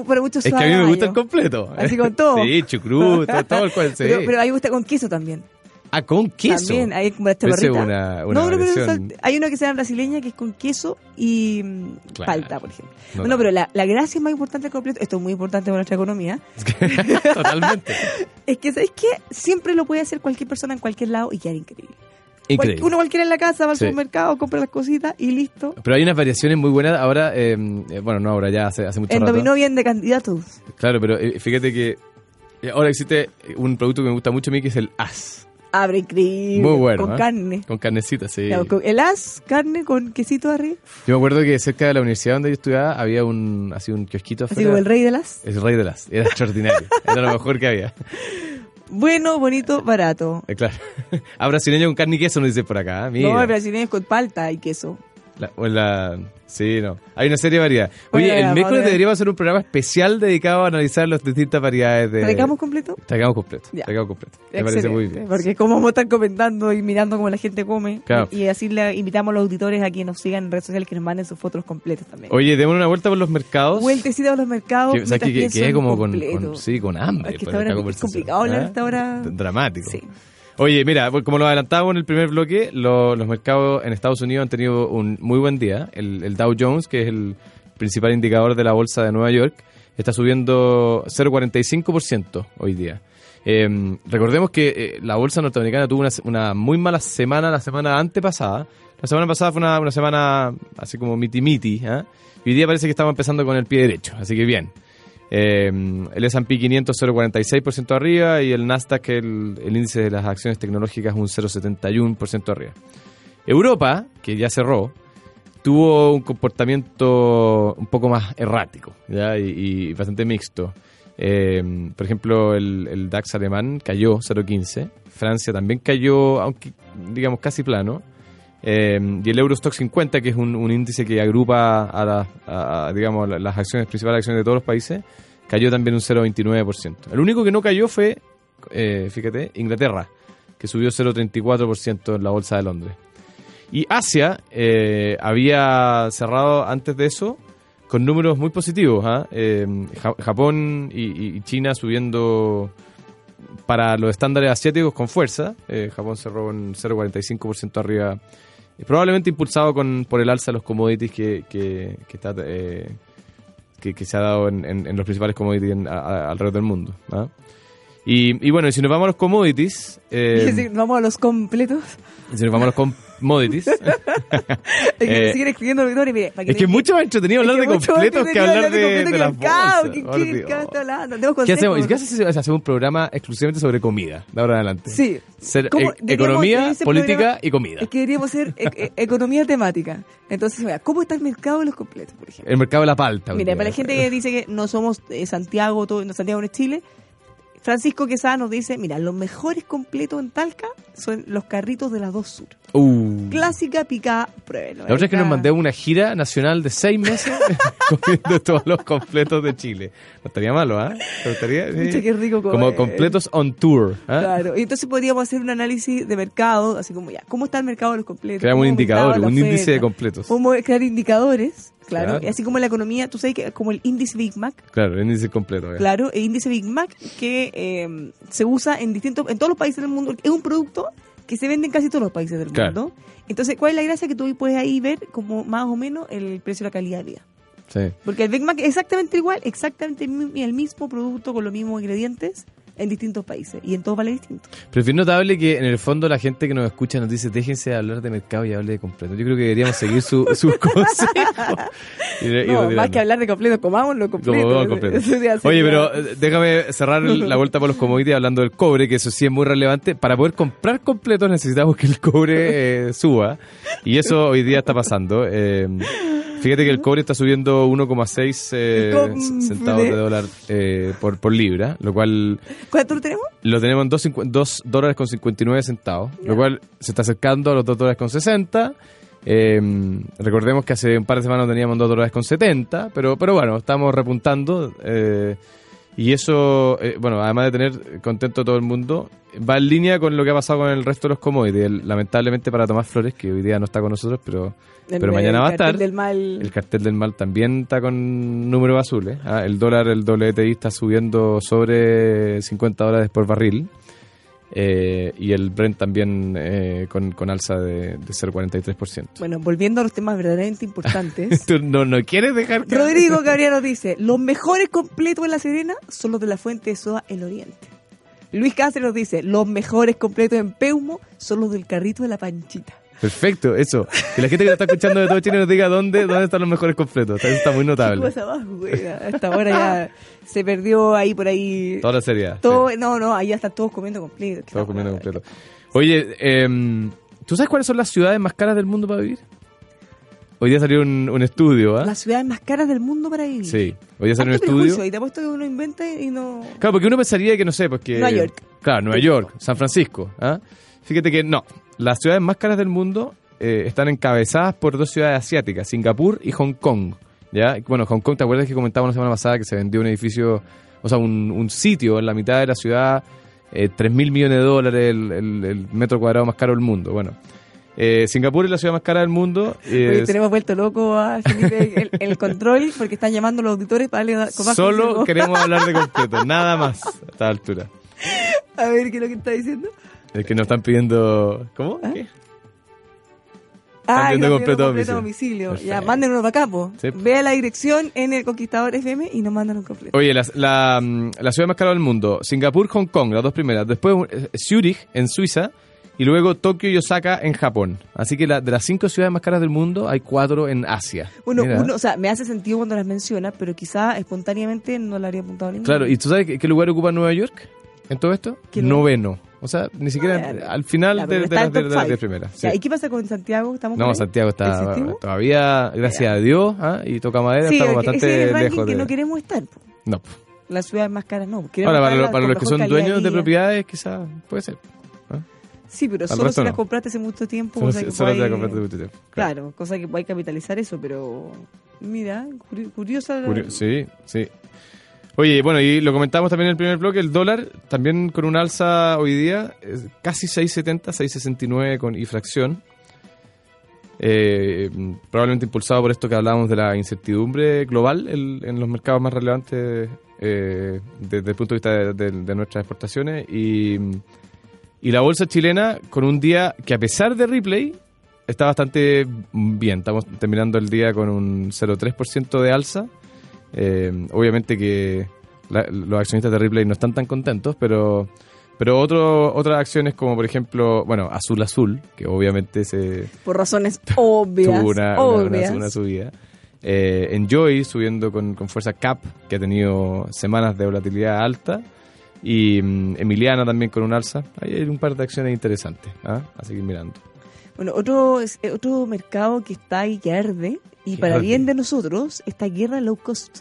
Pero mucho Es que a mí me gusta el completo. Así con todo. Sí, chucrú, todo, todo el cual, sí. Pero, pero a mí me gusta con queso también. Ah, con queso. También, hay como la Pero esa es chaparrita. una, una no, no, pero hay una que se llama brasileña que es con queso y mm, Claro. palta, por ejemplo. No, bueno, no. pero la, la gracia más importante del completo, esto es muy importante para nuestra economía, Totalmente. es que, ¿sabes qué? Siempre lo puede hacer cualquier persona en cualquier lado y quedar increíble. Increíble. Uno cualquiera en la casa va al Sí. supermercado, compra las cositas y listo. Pero hay unas variaciones muy buenas ahora, eh, eh, bueno, no ahora, ya hace, hace mucho En rato. dominó bien de candidatos. Claro, pero eh, fíjate que ahora existe un producto que me gusta mucho a mí que es el as. Abre increíble. Muy bueno. Con ¿eh? carne. Con carnecita, sí. Claro, con- el as, carne con quesito arriba. Yo me acuerdo que cerca de la universidad donde yo estudiaba había un, así un kiosquito Así afuera. como el rey de las. El rey de las. Era extraordinario. Era lo mejor que había. Bueno, bonito, barato. Eh, claro. A brasileño con carne y queso nos dice por acá. ¿eh? Mira. No, brasileño con palta y queso. La- o la- sí, no. Hay una serie de variedades. Oye, Bueno, el miércoles deberíamos hacer un programa especial dedicado a analizar las distintas variedades de... ¿Traigamos completo? Traigamos completo. Ya. Traigamos completo. Me parece muy bien. Porque como vamos a estar comentando y mirando cómo la gente come. Claro. Y así le invitamos a los auditores a que nos sigan en redes sociales que nos manden sus fotos completas también. Oye, démosle una vuelta por los mercados. Vueltecita a los mercados. Que, o sea, que, que, que como con, con- sí, con hambre. Es que por esta esta hora es complicado hablar ¿eh? a esta hora. D- Dramático. Sí. Oye, mira, pues, como lo adelantábamos en el primer bloque, lo- los mercados en Estados Unidos han tenido un muy buen día. El, Dow Jones, que es el principal indicador de la bolsa de Nueva York, está subiendo 0,45% hoy día. Eh, recordemos que eh, la bolsa norteamericana tuvo una, muy mala semana la semana antepasada. La semana pasada fue una, semana así como miti-miti. ¿eh? Hoy día parece que estamos empezando con el pie derecho, así que bien. Eh, el S&P 500 0,46% arriba y el Nasdaq, el, el índice de las acciones tecnológicas, un 0,71% arriba. Europa, que ya cerró, tuvo un comportamiento un poco más errático ¿ya? Y, y bastante mixto. Eh, por ejemplo, el, el, DAX alemán cayó 0,15. Francia también cayó, aunque digamos casi plano. Eh, y el Eurostock 50, que es un, índice que agrupa a, la, a, digamos, las acciones principales acciones de todos los países, cayó también un 0,29%. El único que no cayó fue, eh, fíjate, Inglaterra, que subió 0,34% en la bolsa de Londres. Y Asia eh, había cerrado antes de eso con números muy positivos. ¿eh? Eh, Japón y, y, China subiendo para los estándares asiáticos con fuerza. Eh, Japón cerró un 0,45% arriba, probablemente impulsado con, por el alza de los commodities que, que, que está, que, que, se ha dado en, los principales commodities alrededor del mundo. ¿ah? Y, y, bueno, si nos vamos a los commodities... Eh, vamos a los completos. Si nos vamos a los commodities... es que eh, siguen escribiendo Victoria, mire, Es que es mucho más entretenido hablar de completos que hablar de, de, las bolsas. ¿Qué, qué, qué está hablando? ¿Qué hacemos? ¿Qué? Hacemos un programa exclusivamente sobre comida, de ahora en adelante. Sí. Ser, e economía, política programa, y comida. Es que deberíamos ser e e economía temática. Entonces, mira, ¿cómo está el mercado de los completos, por ejemplo? El mercado de la palta. Mira, para la gente que dice que no somos eh, Santiago, todo, no, Santiago no es Chile, Francisco Quesada nos dice, mira, los mejores completos en Talca son los carritos de las dos sur. Uh. Clásica, picada, pruébelo. La otra es que nos mandé una gira nacional de seis meses comiendo todos los completos de Chile. No estaría malo, ¿ah? ¿eh? ¿No estaría? Sí. qué rico comer. Como completos on tour. ¿eh? Claro, y entonces podríamos hacer un análisis de mercado, así como ya, ¿cómo está el mercado de los completos? Creamos un indicador, un índice de completos. Podemos crear indicadores Claro, claro. así como la economía, tú sabes que como el índice Big Mac. Claro, el índice completo. Ya. Claro, el índice Big Mac que eh, se usa en distintos, en todos los países del mundo. Es un producto que se vende en casi todos los países del claro. mundo. Entonces, ¿cuál es la gracia? Que tú puedes ahí ver como más o menos el precio y la calidad de vida. Sí. Porque el Big Mac es exactamente igual, exactamente el mismo producto con los mismos ingredientes en distintos países y en todos vale distinto. Pero es notable que en el fondo la gente que nos escucha nos dice déjense de hablar de mercado y hable de completo. Yo creo que deberíamos seguir sus su consejos. y, no, y más que hablar de completo, comámoslo completo. Como, completo. Oye, pero déjame cerrar la vuelta por los commodities hablando del cobre, que eso sí es muy relevante. Para poder comprar completos necesitamos que el cobre eh, suba y eso hoy día está pasando. Eh, Fíjate que el cobre está subiendo 1,6 eh, centavos de dólar eh, por, por libra, lo cual... ¿Cuánto lo tenemos? Lo tenemos en 2, dólares con 59 centavos, yeah. lo cual se está acercando a los 2 dólares con 60. Eh, recordemos que hace un par de semanas teníamos 2 dólares con 70, pero, pero bueno, estamos repuntando. Eh, y eso, eh, bueno, además de tener contento a todo el mundo, va en línea con lo que ha pasado con el resto de los commodities. El, lamentablemente para Tomás Flores, que hoy día no está con nosotros, pero, el, pero mañana va a estar. Del mal. El cartel del mal también está con números azules. ¿ah? El dólar, el WTI está subiendo sobre 50 dólares por barril. Eh, y el Brent también eh, con, con, alza de, de 0,43%. Bueno, volviendo a los temas verdaderamente importantes. ¿Tú no, no quieres dejar que... Rodrigo Gabriel nos dice, los mejores completos en La Serena son los de la fuente de soda El Oriente. Luis Cáceres nos dice, los mejores completos en Peumo son los del carrito de la panchita. Perfecto, eso. Que la gente que lo está escuchando de todo Chile nos diga dónde, dónde están los mejores completos. Eso está muy notable. Cosa abajo, güey. Hasta ahora ya se perdió ahí por ahí. Toda la serie. Todo, sí. No, no, ahí ya están todos comiendo completo. Todos comiendo completo. Oye, eh, ¿tú sabes cuáles son las ciudades más caras del mundo para vivir? Hoy día salió un, un estudio, ¿ah? ¿eh? Las ciudades más caras del mundo para vivir. Sí, hoy día salió un estudio. Y te apuesto que uno inventa y no. Claro, porque uno pensaría que no sé, porque. Nueva York. Claro, Nueva York, San Francisco. ¿ah? Fíjate que no. Las ciudades más caras del mundo eh, están encabezadas por dos ciudades asiáticas, Singapur y Hong Kong. ¿Ya? Bueno, Hong Kong, ¿te acuerdas que comentábamos la semana pasada que se vendió un edificio, o sea, un, un sitio en la mitad de la ciudad, eh, 3 mil millones de dólares, el, el, el, metro cuadrado más caro del mundo? Bueno. Eh, Singapur es la ciudad más cara del mundo. Tenemos vuelto loco a Felipe el, el, control porque están llamando los auditores para darle Solo queremos hablar de completo, nada más a esta altura. A ver, ¿qué es lo que está diciendo? Es que nos están pidiendo... ¿Cómo? ¿Ah? ¿Qué? Ah, completo domicilio. domicilio. Ya, mándenos para acá. Sí. Vea la dirección en el Conquistador FM y nos mandan un completo. Oye, la, la, mm, la ciudad más cara del mundo, Singapur, Hong Kong, las dos primeras. Después eh, Zurich, en Suiza. Y luego Tokio y Osaka, en Japón. Así que la- de las cinco ciudades más caras del mundo, hay cuatro en Asia. Bueno, Mira. uno, o sea, me hace sentido cuando las mencionas, pero quizá espontáneamente no le habría apuntado ninguna. Claro, ¿y tú sabes qué, qué lugar ocupa Nueva York en todo esto? Noveno. O sea, ni siquiera Ah, al final Ya, de, de las de, de las primeras. sí. ¿Y qué pasa con Santiago? ¿Estamos No? Santiago está todavía, gracias a Dios, ¿ah? y toca madera, Sí, estamos ese es bastante el ranking lejos que de... no queremos estar. po. No. Las ciudades más caras no. Queremos Ahora, para, lo- las los que son dueños de vida. propiedades, quizás puede ser. Sí, pero solo si las no. compraste hace mucho tiempo. Solo, solo te compraste mucho tiempo. Claro, cosa que puede capitalizar eso, pero mira, curi- curiosa. Curio- Sí, sí. Oye, bueno, y lo comentamos también en el primer bloque, el dólar también con un alza hoy día, casi 6.70, 6.69 con y fracción. Eh, probablemente impulsado por esto que hablábamos de la incertidumbre global en los mercados más relevantes eh, desde el punto de vista de, de- de nuestras exportaciones. Y, y la bolsa chilena con un día que a pesar de replay está bastante bien. Estamos terminando el día con un 0,3% de alza. Eh, obviamente que la- los accionistas de Ripley no están tan contentos, pero pero otro, otras acciones como por ejemplo, bueno, Azul Azul, que obviamente se Por razones obvias. tuvo una, obvias. una- una subida. Eh, Enjoy subiendo con, con fuerza Cap, que ha tenido semanas de volatilidad alta. Y mm, Emiliana también con un alza. Hay un par de acciones interesantes. ¿ah? A seguir mirando. Bueno, otro, otro mercado que está ahí que arde, y para bien de nosotros, esta guerra low cost.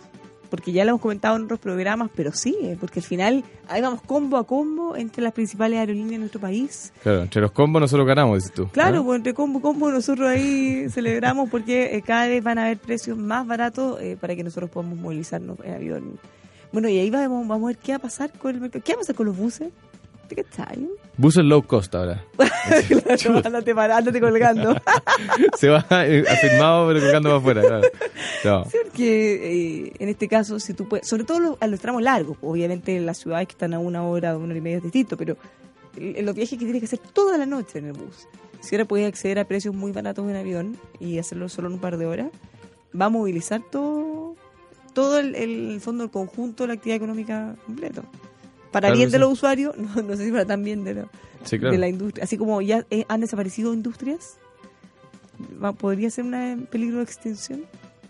Porque ya lo hemos comentado en otros programas, pero sí, eh, porque al final ahí vamos combo a combo entre las principales aerolíneas de nuestro país. Claro, entre los combos nosotros ganamos, dices tú. Claro, pues entre combo combo nosotros ahí celebramos porque eh, cada vez van a haber precios más baratos eh, para que nosotros podamos movilizarnos en avión. Bueno, y ahí vamos, vamos a ver qué va a pasar con el mercado. ¿Qué va a pasar con los buses? ¿De qué está? Buses low cost ahora. claro, ándate, para, ándate colgando. Se va eh, afirmado pero colgando para afuera. Claro. No. Sí, porque eh, en este caso, si tú puedes, sobre todo los- a los tramos largos, obviamente en las ciudades que están a una hora, una hora y media es distinto, pero en en los viajes que tienes que hacer toda la noche en el bus, si ahora puedes acceder a precios muy baratos en avión y hacerlo solo en un par de horas, va a movilizar todo todo el, el fondo, el conjunto de la actividad económica completo. Para Claro bien de sí. los usuarios, no, no sé si para tan bien de, lo- Sí, claro. de la industria. Así como ya eh, han desaparecido industrias, podría ser en peligro de extinción.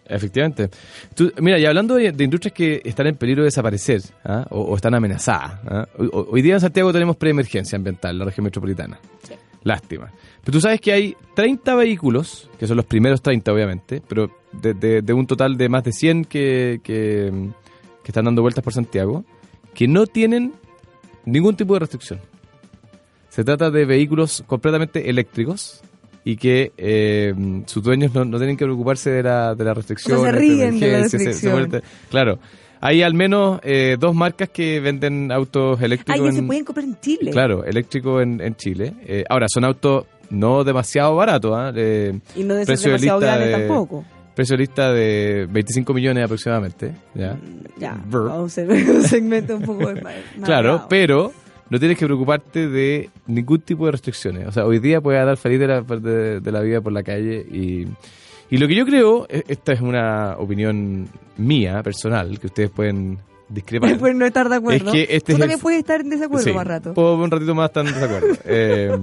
Efectivamente. Tú- mira, y hablando de, de industrias que están en peligro de desaparecer ¿ah? o, o están amenazadas. ¿ah? Hoy, hoy día en Santiago tenemos preemergencia ambiental, la región metropolitana. Sí. Lástima. Pero tú sabes que hay 30 vehículos, que son los primeros 30 obviamente, pero de, de- de un total de más de 100 que, que, que están dando vueltas por Santiago, que no tienen ningún tipo de restricción. Se trata de vehículos completamente eléctricos y que eh, sus dueños no, no tienen que preocuparse de la, de la restricción. O sea, se ríen de la restricción. claro, hay al menos eh, dos marcas que venden autos Ah, eléctricos. ya se en- pueden comprar en Chile. Claro, eléctrico en, en Chile. Eh, ahora, son autos no demasiado baratos. ¿ah? Y no ser demasiado de- tampoco. Precio de lista de 25 millones aproximadamente. ¿ya? Ya, vamos a hacer un segmento un poco más. Claro, pero no tienes que preocuparte de ningún tipo de restricciones. O sea, hoy día puedes andar feliz de la, de, de la vida por la calle y, y lo que yo creo, e- esta es una opinión mía, personal, que ustedes pueden discrepar. Pueden no estar de acuerdo. Es que este Tú es el- puedes estar en desacuerdo Sí, más rato. Puedo un ratito más estar en desacuerdo. Eh,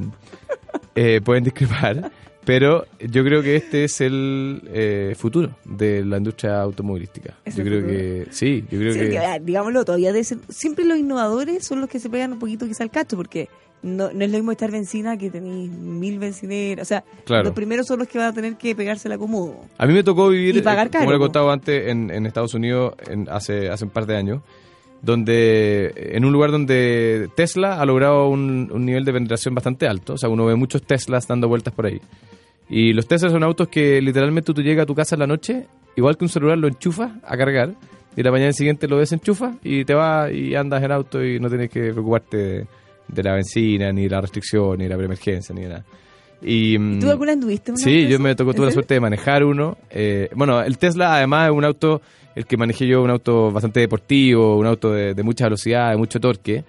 eh, pueden discrepar, pero yo creo que este es el eh, futuro de la industria automovilística. ¿Es Yo creo futuro? que sí, yo creo Sí, que que, ah, digámoslo, todavía debe ser- siempre los innovadores son los que se pegan un poquito quizá al cacho, porque no, no es lo mismo estar benzina que tenéis mil bencineras. O sea, Claro. los primeros son los que van a tener que pegarse la cómodo. A mí me tocó vivir, Y pagar eh, como caro, le he contado antes, en, en Estados Unidos en- hace, hace un par de años, donde en un lugar donde Tesla ha logrado un, un nivel de penetración bastante alto. O sea, uno ve muchos Teslas dando vueltas por ahí. Y los Teslas son autos que literalmente tú llegas a tu casa en la noche, igual que un celular lo enchufas a cargar, y la mañana siguiente lo desenchufas y te vas y andas en auto y no tienes que preocuparte de, de la benzina, ni la restricción, ni la preemergencia, ni nada. Y, mm, ¿Tú alguna anduviste Sí, yo me tocó ¿En tuve la suerte de manejar uno. Eh, bueno, el Tesla además es un auto, el que manejé yo, un auto bastante deportivo, un auto de, mucha velocidad, de mucho torque.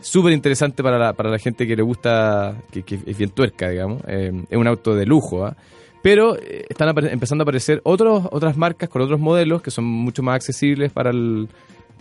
Súper interesante para la, para la gente que le gusta, que, es bien tuerca, digamos. Eh, es un auto de lujo, ¿ah? Pero eh, están empezando a aparecer otros, otras marcas con otros modelos que son mucho más accesibles para el,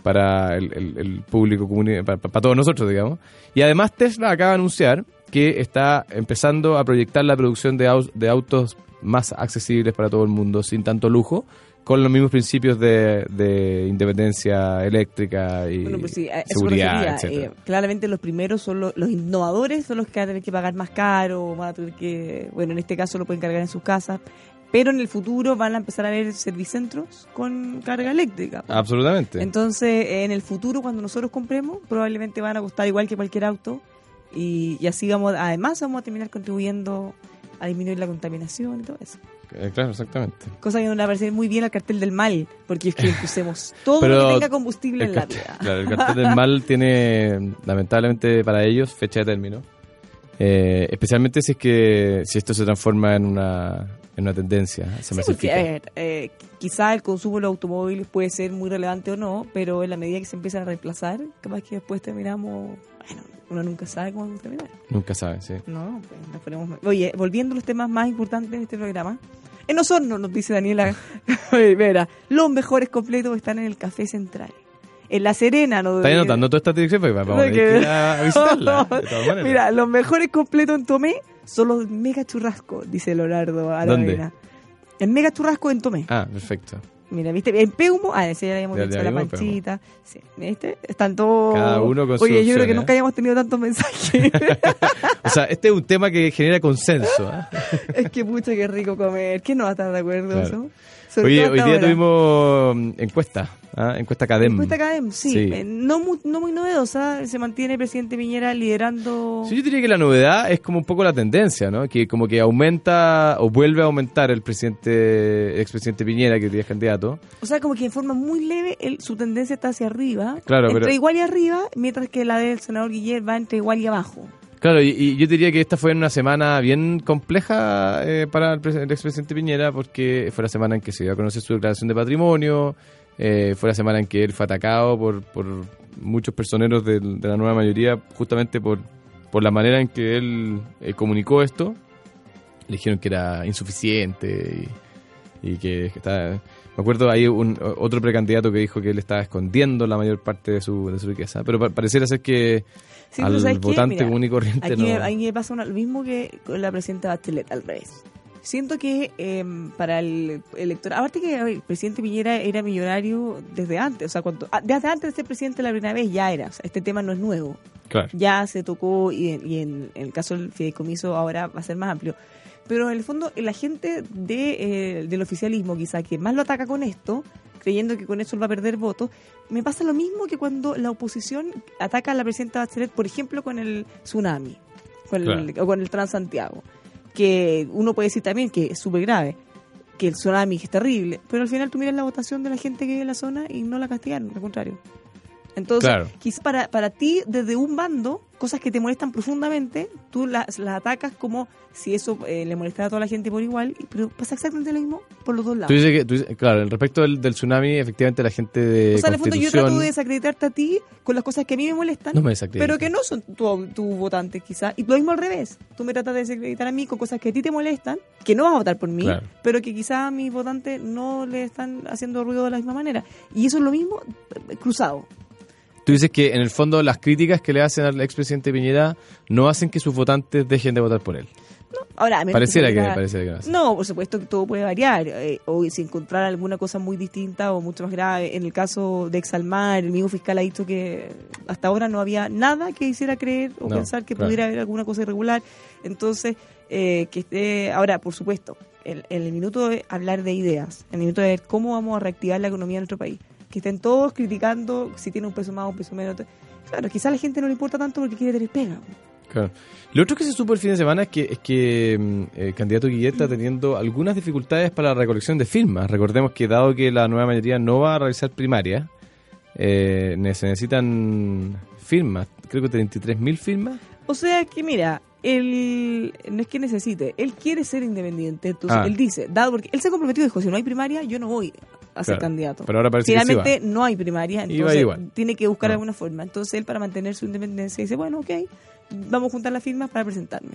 para el, público común, para, todos nosotros, digamos. Y además Tesla acaba de anunciar que está empezando a proyectar la producción de, de autos más accesibles para todo el mundo, sin tanto lujo, con los mismos principios de, independencia eléctrica y pues seguridad, eh, claramente los primeros son los, innovadores, son los que van a tener que pagar más caro, van a tener que, bueno, en este caso lo pueden cargar en sus casas, pero en el futuro van a empezar a haber servicentros con carga eléctrica. Absolutamente. Entonces, en el futuro, cuando nosotros compremos, probablemente van a costar igual que cualquier auto y, y así vamos, además vamos a terminar contribuyendo a disminuir la contaminación y todo eso. Eh, claro, exactamente. Cosa que nos va a parecer muy bien al cartel del mal, porque es que usemos todo lo que tenga combustible en la vida. Claro, el cartel del mal tiene, lamentablemente para ellos, fecha de término. Eh, especialmente si es que si esto se transforma en una, en una tendencia, se sí, eh, quizá el consumo de los automóviles puede ser muy relevante o no, pero en la medida que se empiezan a reemplazar, capaz que después terminamos, bueno, uno nunca sabe cómo va a terminar. Nunca sabe, sí. No, pues nos ponemos... Oye, volviendo a los temas más importantes de este programa, en Osorno, nos dice Daniela Vera, los mejores completos están en el Café Central. En La Serena, ¿no? ¿Estás anotando toda esta dirección? Pues vamos a, visitarla. Mira, los mejores completos en Tomé son los mega churrascos, dice Leonardo Aravena. ¿Dónde? El mega churrasco en Tomé. Ah, perfecto. Mira, ¿viste? En Peumo, ah, ese ya habíamos dicho, la panchita. Sí, ¿viste? Están todos... Cada uno con Oye, yo creo que nunca hayamos tenido tantos mensajes. o sea, este es un tema que genera consenso. ¿eh? es que pucha, qué rico comer. ¿Quién no va a estar de acuerdo eso? Oye, hoy día tuvimos mm, encuesta. ¿Ah? Encuesta Cadem. Encuesta Cadem, sí. Eh, no, muy, no muy novedosa. Se mantiene el presidente Piñera liderando. Sí, yo diría que la novedad es como un poco la tendencia, ¿no? Que como que aumenta o vuelve a aumentar el presidente, expresidente Piñera, que es candidato. O sea, como que en forma muy leve su tendencia está hacia arriba. Claro, entre igual y arriba, mientras que la del senador Guillermo va entre igual y abajo. Claro, y, yo diría que esta fue una semana bien compleja eh, para el, el expresidente Piñera porque fue la semana en que se dio a conocer su declaración de patrimonio, eh, fue la semana en que él fue atacado por, por muchos personeros de, la nueva mayoría, justamente por, por la manera en que él eh, comunicó esto. Le dijeron que era insuficiente y, que, estaba... Me acuerdo, hay un, otro precandidato que dijo que él estaba escondiendo la mayor parte de su, de su riqueza, pero pareciera ser que al votante común y corriente no... A mí me pasa lo mismo que con la presidenta Bachelet, al revés siento que em, para el electorado, aparte que el presidente Piñera era millonario desde antes, o sea, cuando, ah, desde antes de ser presidente la primera vez ya era, este tema no es nuevo. Ya se tocó y, en, el caso del fideicomiso ahora va a ser más amplio. Pero en el fondo, la gente de, eh, del oficialismo, quizá, que más lo ataca con esto, creyendo que con eso él va a perder votos, me pasa lo mismo que cuando la oposición ataca a la presidenta Bachelet, por ejemplo, con el tsunami o con el Transantiago que uno puede decir también que es súper grave, que el tsunami es terrible, pero al final tú miras la votación de la gente que vive en la zona y no la castigaron, al contrario. Entonces, quizás para, para ti, desde un bando, cosas que te molestan profundamente, tú las, las atacas como si eso eh, le molestara a toda la gente por igual, pero pasa exactamente lo mismo por los dos lados. Tú dices que, claro, respecto del, del, tsunami, efectivamente la gente de. O sea, en el fondo yo trato de desacreditarte a ti con las cosas que a mí me molestan, pero que no son tu, tu votante, quizás. Y lo mismo al revés. Tú me tratas de desacreditar a mí con cosas que a ti te molestan, que no vas a votar por mí, pero que quizás a mis votantes no le están haciendo ruido de la misma manera. Y eso es lo mismo eh, cruzado. Tú dices que en el fondo las críticas que le hacen al expresidente Piñera no hacen que sus votantes dejen de votar por él. No, ahora, pareciera que, pareciera que no, por supuesto que todo puede variar. Eh, o si encontrar alguna cosa muy distinta o mucho más grave. En el caso de Exalmar, el mismo fiscal ha dicho que hasta ahora no había nada que hiciera creer o pensar que pudiera haber alguna cosa irregular. Entonces, eh, que esté. Ahora, por supuesto, en el, el minuto de hablar de ideas, en el minuto de ver cómo vamos a reactivar la economía de nuestro país que estén todos criticando si tiene un peso más o un peso menos. Claro, quizá a la gente no le importa tanto porque quiere tener pega. Claro. Lo otro que se supo el fin de semana es que, es que mm, el candidato Guillet está teniendo algunas dificultades para la recolección de firmas. Recordemos que dado que la nueva mayoría no va a realizar primaria, eh, se necesitan firmas, creo que 33.000 firmas. O sea que mira, él no es que necesite, él quiere ser independiente. Entonces ah. él dice, dado porque él se comprometió y dijo, si no hay primaria, yo no voy a ser candidato. Pero ahora parece Finalmente no hay primaria, entonces tiene que buscar ah. alguna forma. Entonces él para mantener su independencia dice, bueno, ok, vamos a juntar las firmas para presentarme.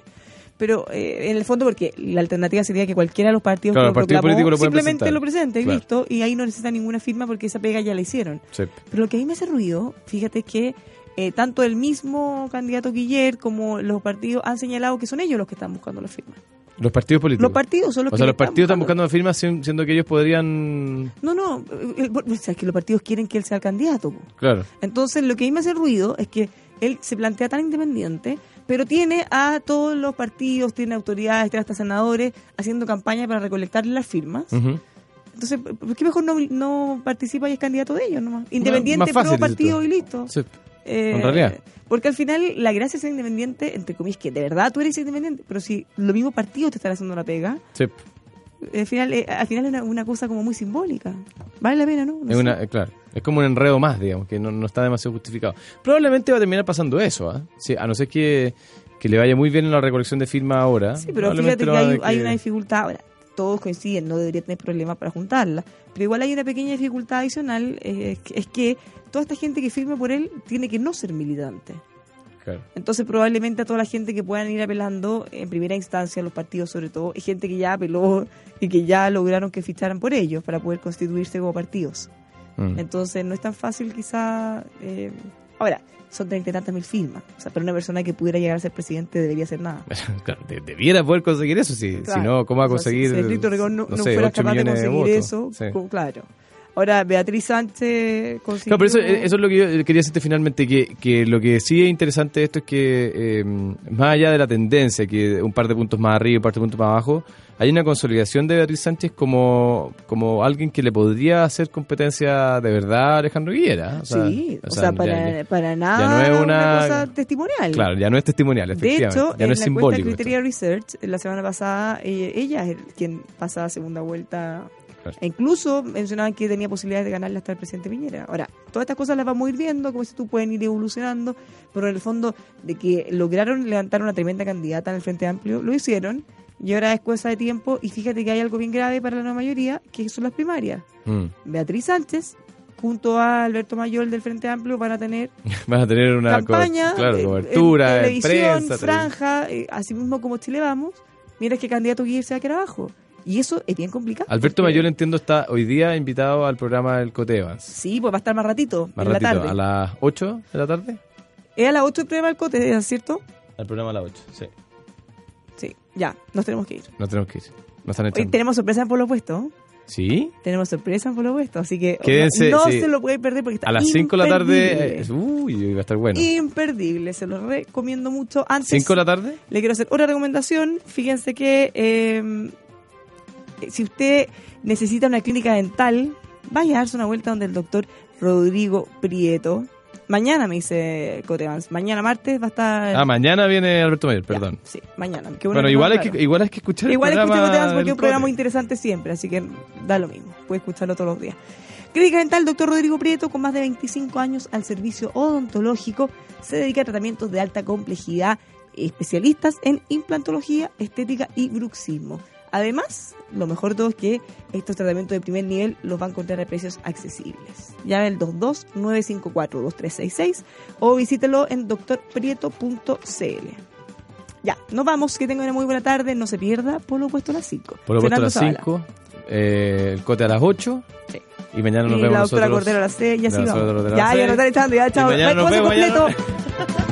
pero eh, en el fondo porque la alternativa sería que cualquiera de los partidos Claro, que lo pueden simplemente presentar. lo presente y Claro. listo, y ahí no necesita ninguna firma porque esa pega ya la hicieron. Sí. Pero lo que a mí me hace ruido, fíjate que eh, tanto el mismo candidato Guiller como los partidos han señalado que son ellos los que están buscando la firma. Los partidos políticos. Los partidos son los o sea, los partidos están buscando firmas sien- siendo que ellos podrían... No, no, eh, o sea, es que los partidos quieren que él sea el candidato. po. Claro. Entonces, lo que a mí me hace ruido es que él se plantea tan independiente, pero tiene a todos los partidos, tiene autoridades, tiene hasta senadores haciendo campaña para recolectarle las firmas. Entonces, ¿por qué mejor no, no participa y es candidato de ellos nomás? Independiente, más fácil, pro partido y listo. Sí. Eh, En realidad. Porque al final la gracia es ser independiente, entre comillas, que de verdad tú eres independiente, pero si los mismos partidos te están haciendo la pega, Sí. al final, eh, al final es una, una cosa como muy simbólica. Vale la pena, ¿no? No Es sé. una, eh, claro, es como un enredo más, digamos, que no, no está demasiado justificado. Probablemente va a terminar pasando eso, ¿ah? Sí, a no ser que, que le vaya muy bien en la recolección de firmas ahora. Sí, pero fíjate que hay, ver hay que- una dificultad. Ahora, todos coinciden, no debería tener problemas para juntarla. Pero igual hay una pequeña dificultad adicional, eh, es que toda esta gente que firme por él tiene que no ser militante. Claro. Entonces probablemente a toda la gente que puedan ir apelando en primera instancia, los partidos sobre todo, es gente que ya apeló y que ya lograron que ficharan por ellos para poder constituirse como partidos. Mm. Entonces no es tan fácil quizá... eh, ahora, son treinta y tantas mil firmas. O sea, pero una persona que pudiera llegar a ser presidente debería hacer nada. Claro, de- debiera poder conseguir eso, si, Claro. si no, ¿cómo va a O sea, si- conseguir? Si, el no, no no sé, fuera 8 capaz de conseguir eso, Sí. claro. Ahora, Beatriz Sánchez consiguió... No, pero eso, eso es lo que yo quería decirte finalmente, que, que lo que sí es interesante de esto es que, eh, más allá de la tendencia, que un par de puntos más arriba y un par de puntos más abajo, hay una consolidación de Beatriz Sánchez como, como alguien que le podría hacer competencia de verdad a Alejandro Guillera. O sea, sí, o sea, ya- para, ya- para ya nada no es una, una- cosa testimonial. Claro, ya no es testimonial, De hecho, ya no en es la simbólico. Criteria Research, la semana pasada, eh, ella es quien pasa a segunda vuelta. Claro. E incluso mencionaban que tenía posibilidades de ganarle hasta el presidente Piñera. Ahora, todas estas cosas las vamos a ir viendo, como si tú pueden ir evolucionando, pero en el fondo de que lograron levantar una tremenda candidata en el Frente Amplio, lo hicieron, y ahora es cosa de tiempo, y fíjate que hay algo bien grave para la nueva mayoría, que son las primarias. Mm. Beatriz Sánchez, junto a Alberto Mayor del Frente Amplio, van a tener Vas a tener una co- campaña, claro, eh, cobertura, en en televisión, prensa. franja, eh, así mismo como Chile Vamos, mientras que el candidato Guillermo se va a quedar abajo. Y eso es bien complicado. Alberto porque- Mayor, entiendo, está hoy día invitado al programa del Cote Evans. Sí, pues va a estar más ratito, Más en ratito, la tarde. a las 8 de la tarde. Es a las 8 el programa del Cote, ¿es cierto? Al programa a las 8, sí. Sí, ya, nos tenemos que ir. No tenemos que ir. Nos están Hoy echando. tenemos sorpresa en Polo Opuesto. ¿Sí? Tenemos sorpresa en Polo Opuesto, así que Quédense, no sí. se lo pueden perder porque está A las 5 de la tarde. eh, Uy, va a estar bueno. Imperdible, se lo recomiendo mucho. Antes, ¿5 de la tarde? Le quiero hacer otra recomendación. Fíjense que eh, si usted necesita una clínica dental, vaya a darse una vuelta donde el doctor Rodrigo Prieto. Mañana me dice Cotevans. Mañana martes va a estar. Ah, mañana viene Alberto Mayor, Ya, perdón. sí, mañana. Qué bueno Bueno, que igual hay, que, igual hay que escuchar Igual el escucha programa Cotevans porque es un programa Cote. interesante siempre, así que da lo mismo. Puede escucharlo todos los días. Clínica Dental Doctor Rodrigo Prieto, con más de 25 años al servicio odontológico, se dedica a tratamientos de alta complejidad, especialistas en implantología, estética y bruxismo. Además, lo mejor de todo es que estos tratamientos de primer nivel los va a encontrar a precios accesibles. Llame al 22-954-2366 o visítelo en doctorprieto.cl. Ya, nos vamos, que tengan una muy buena tarde, no se pierda, por lo opuesto a las 5. Por lo puesto a las 5, eh, el Cote a las 8. Sí. Y mañana nos y vemos la doctora nosotros. Cordero a las 6 y así vamos. Ya, ya nos están echando, ya, chao. mañana nos vemos, completo.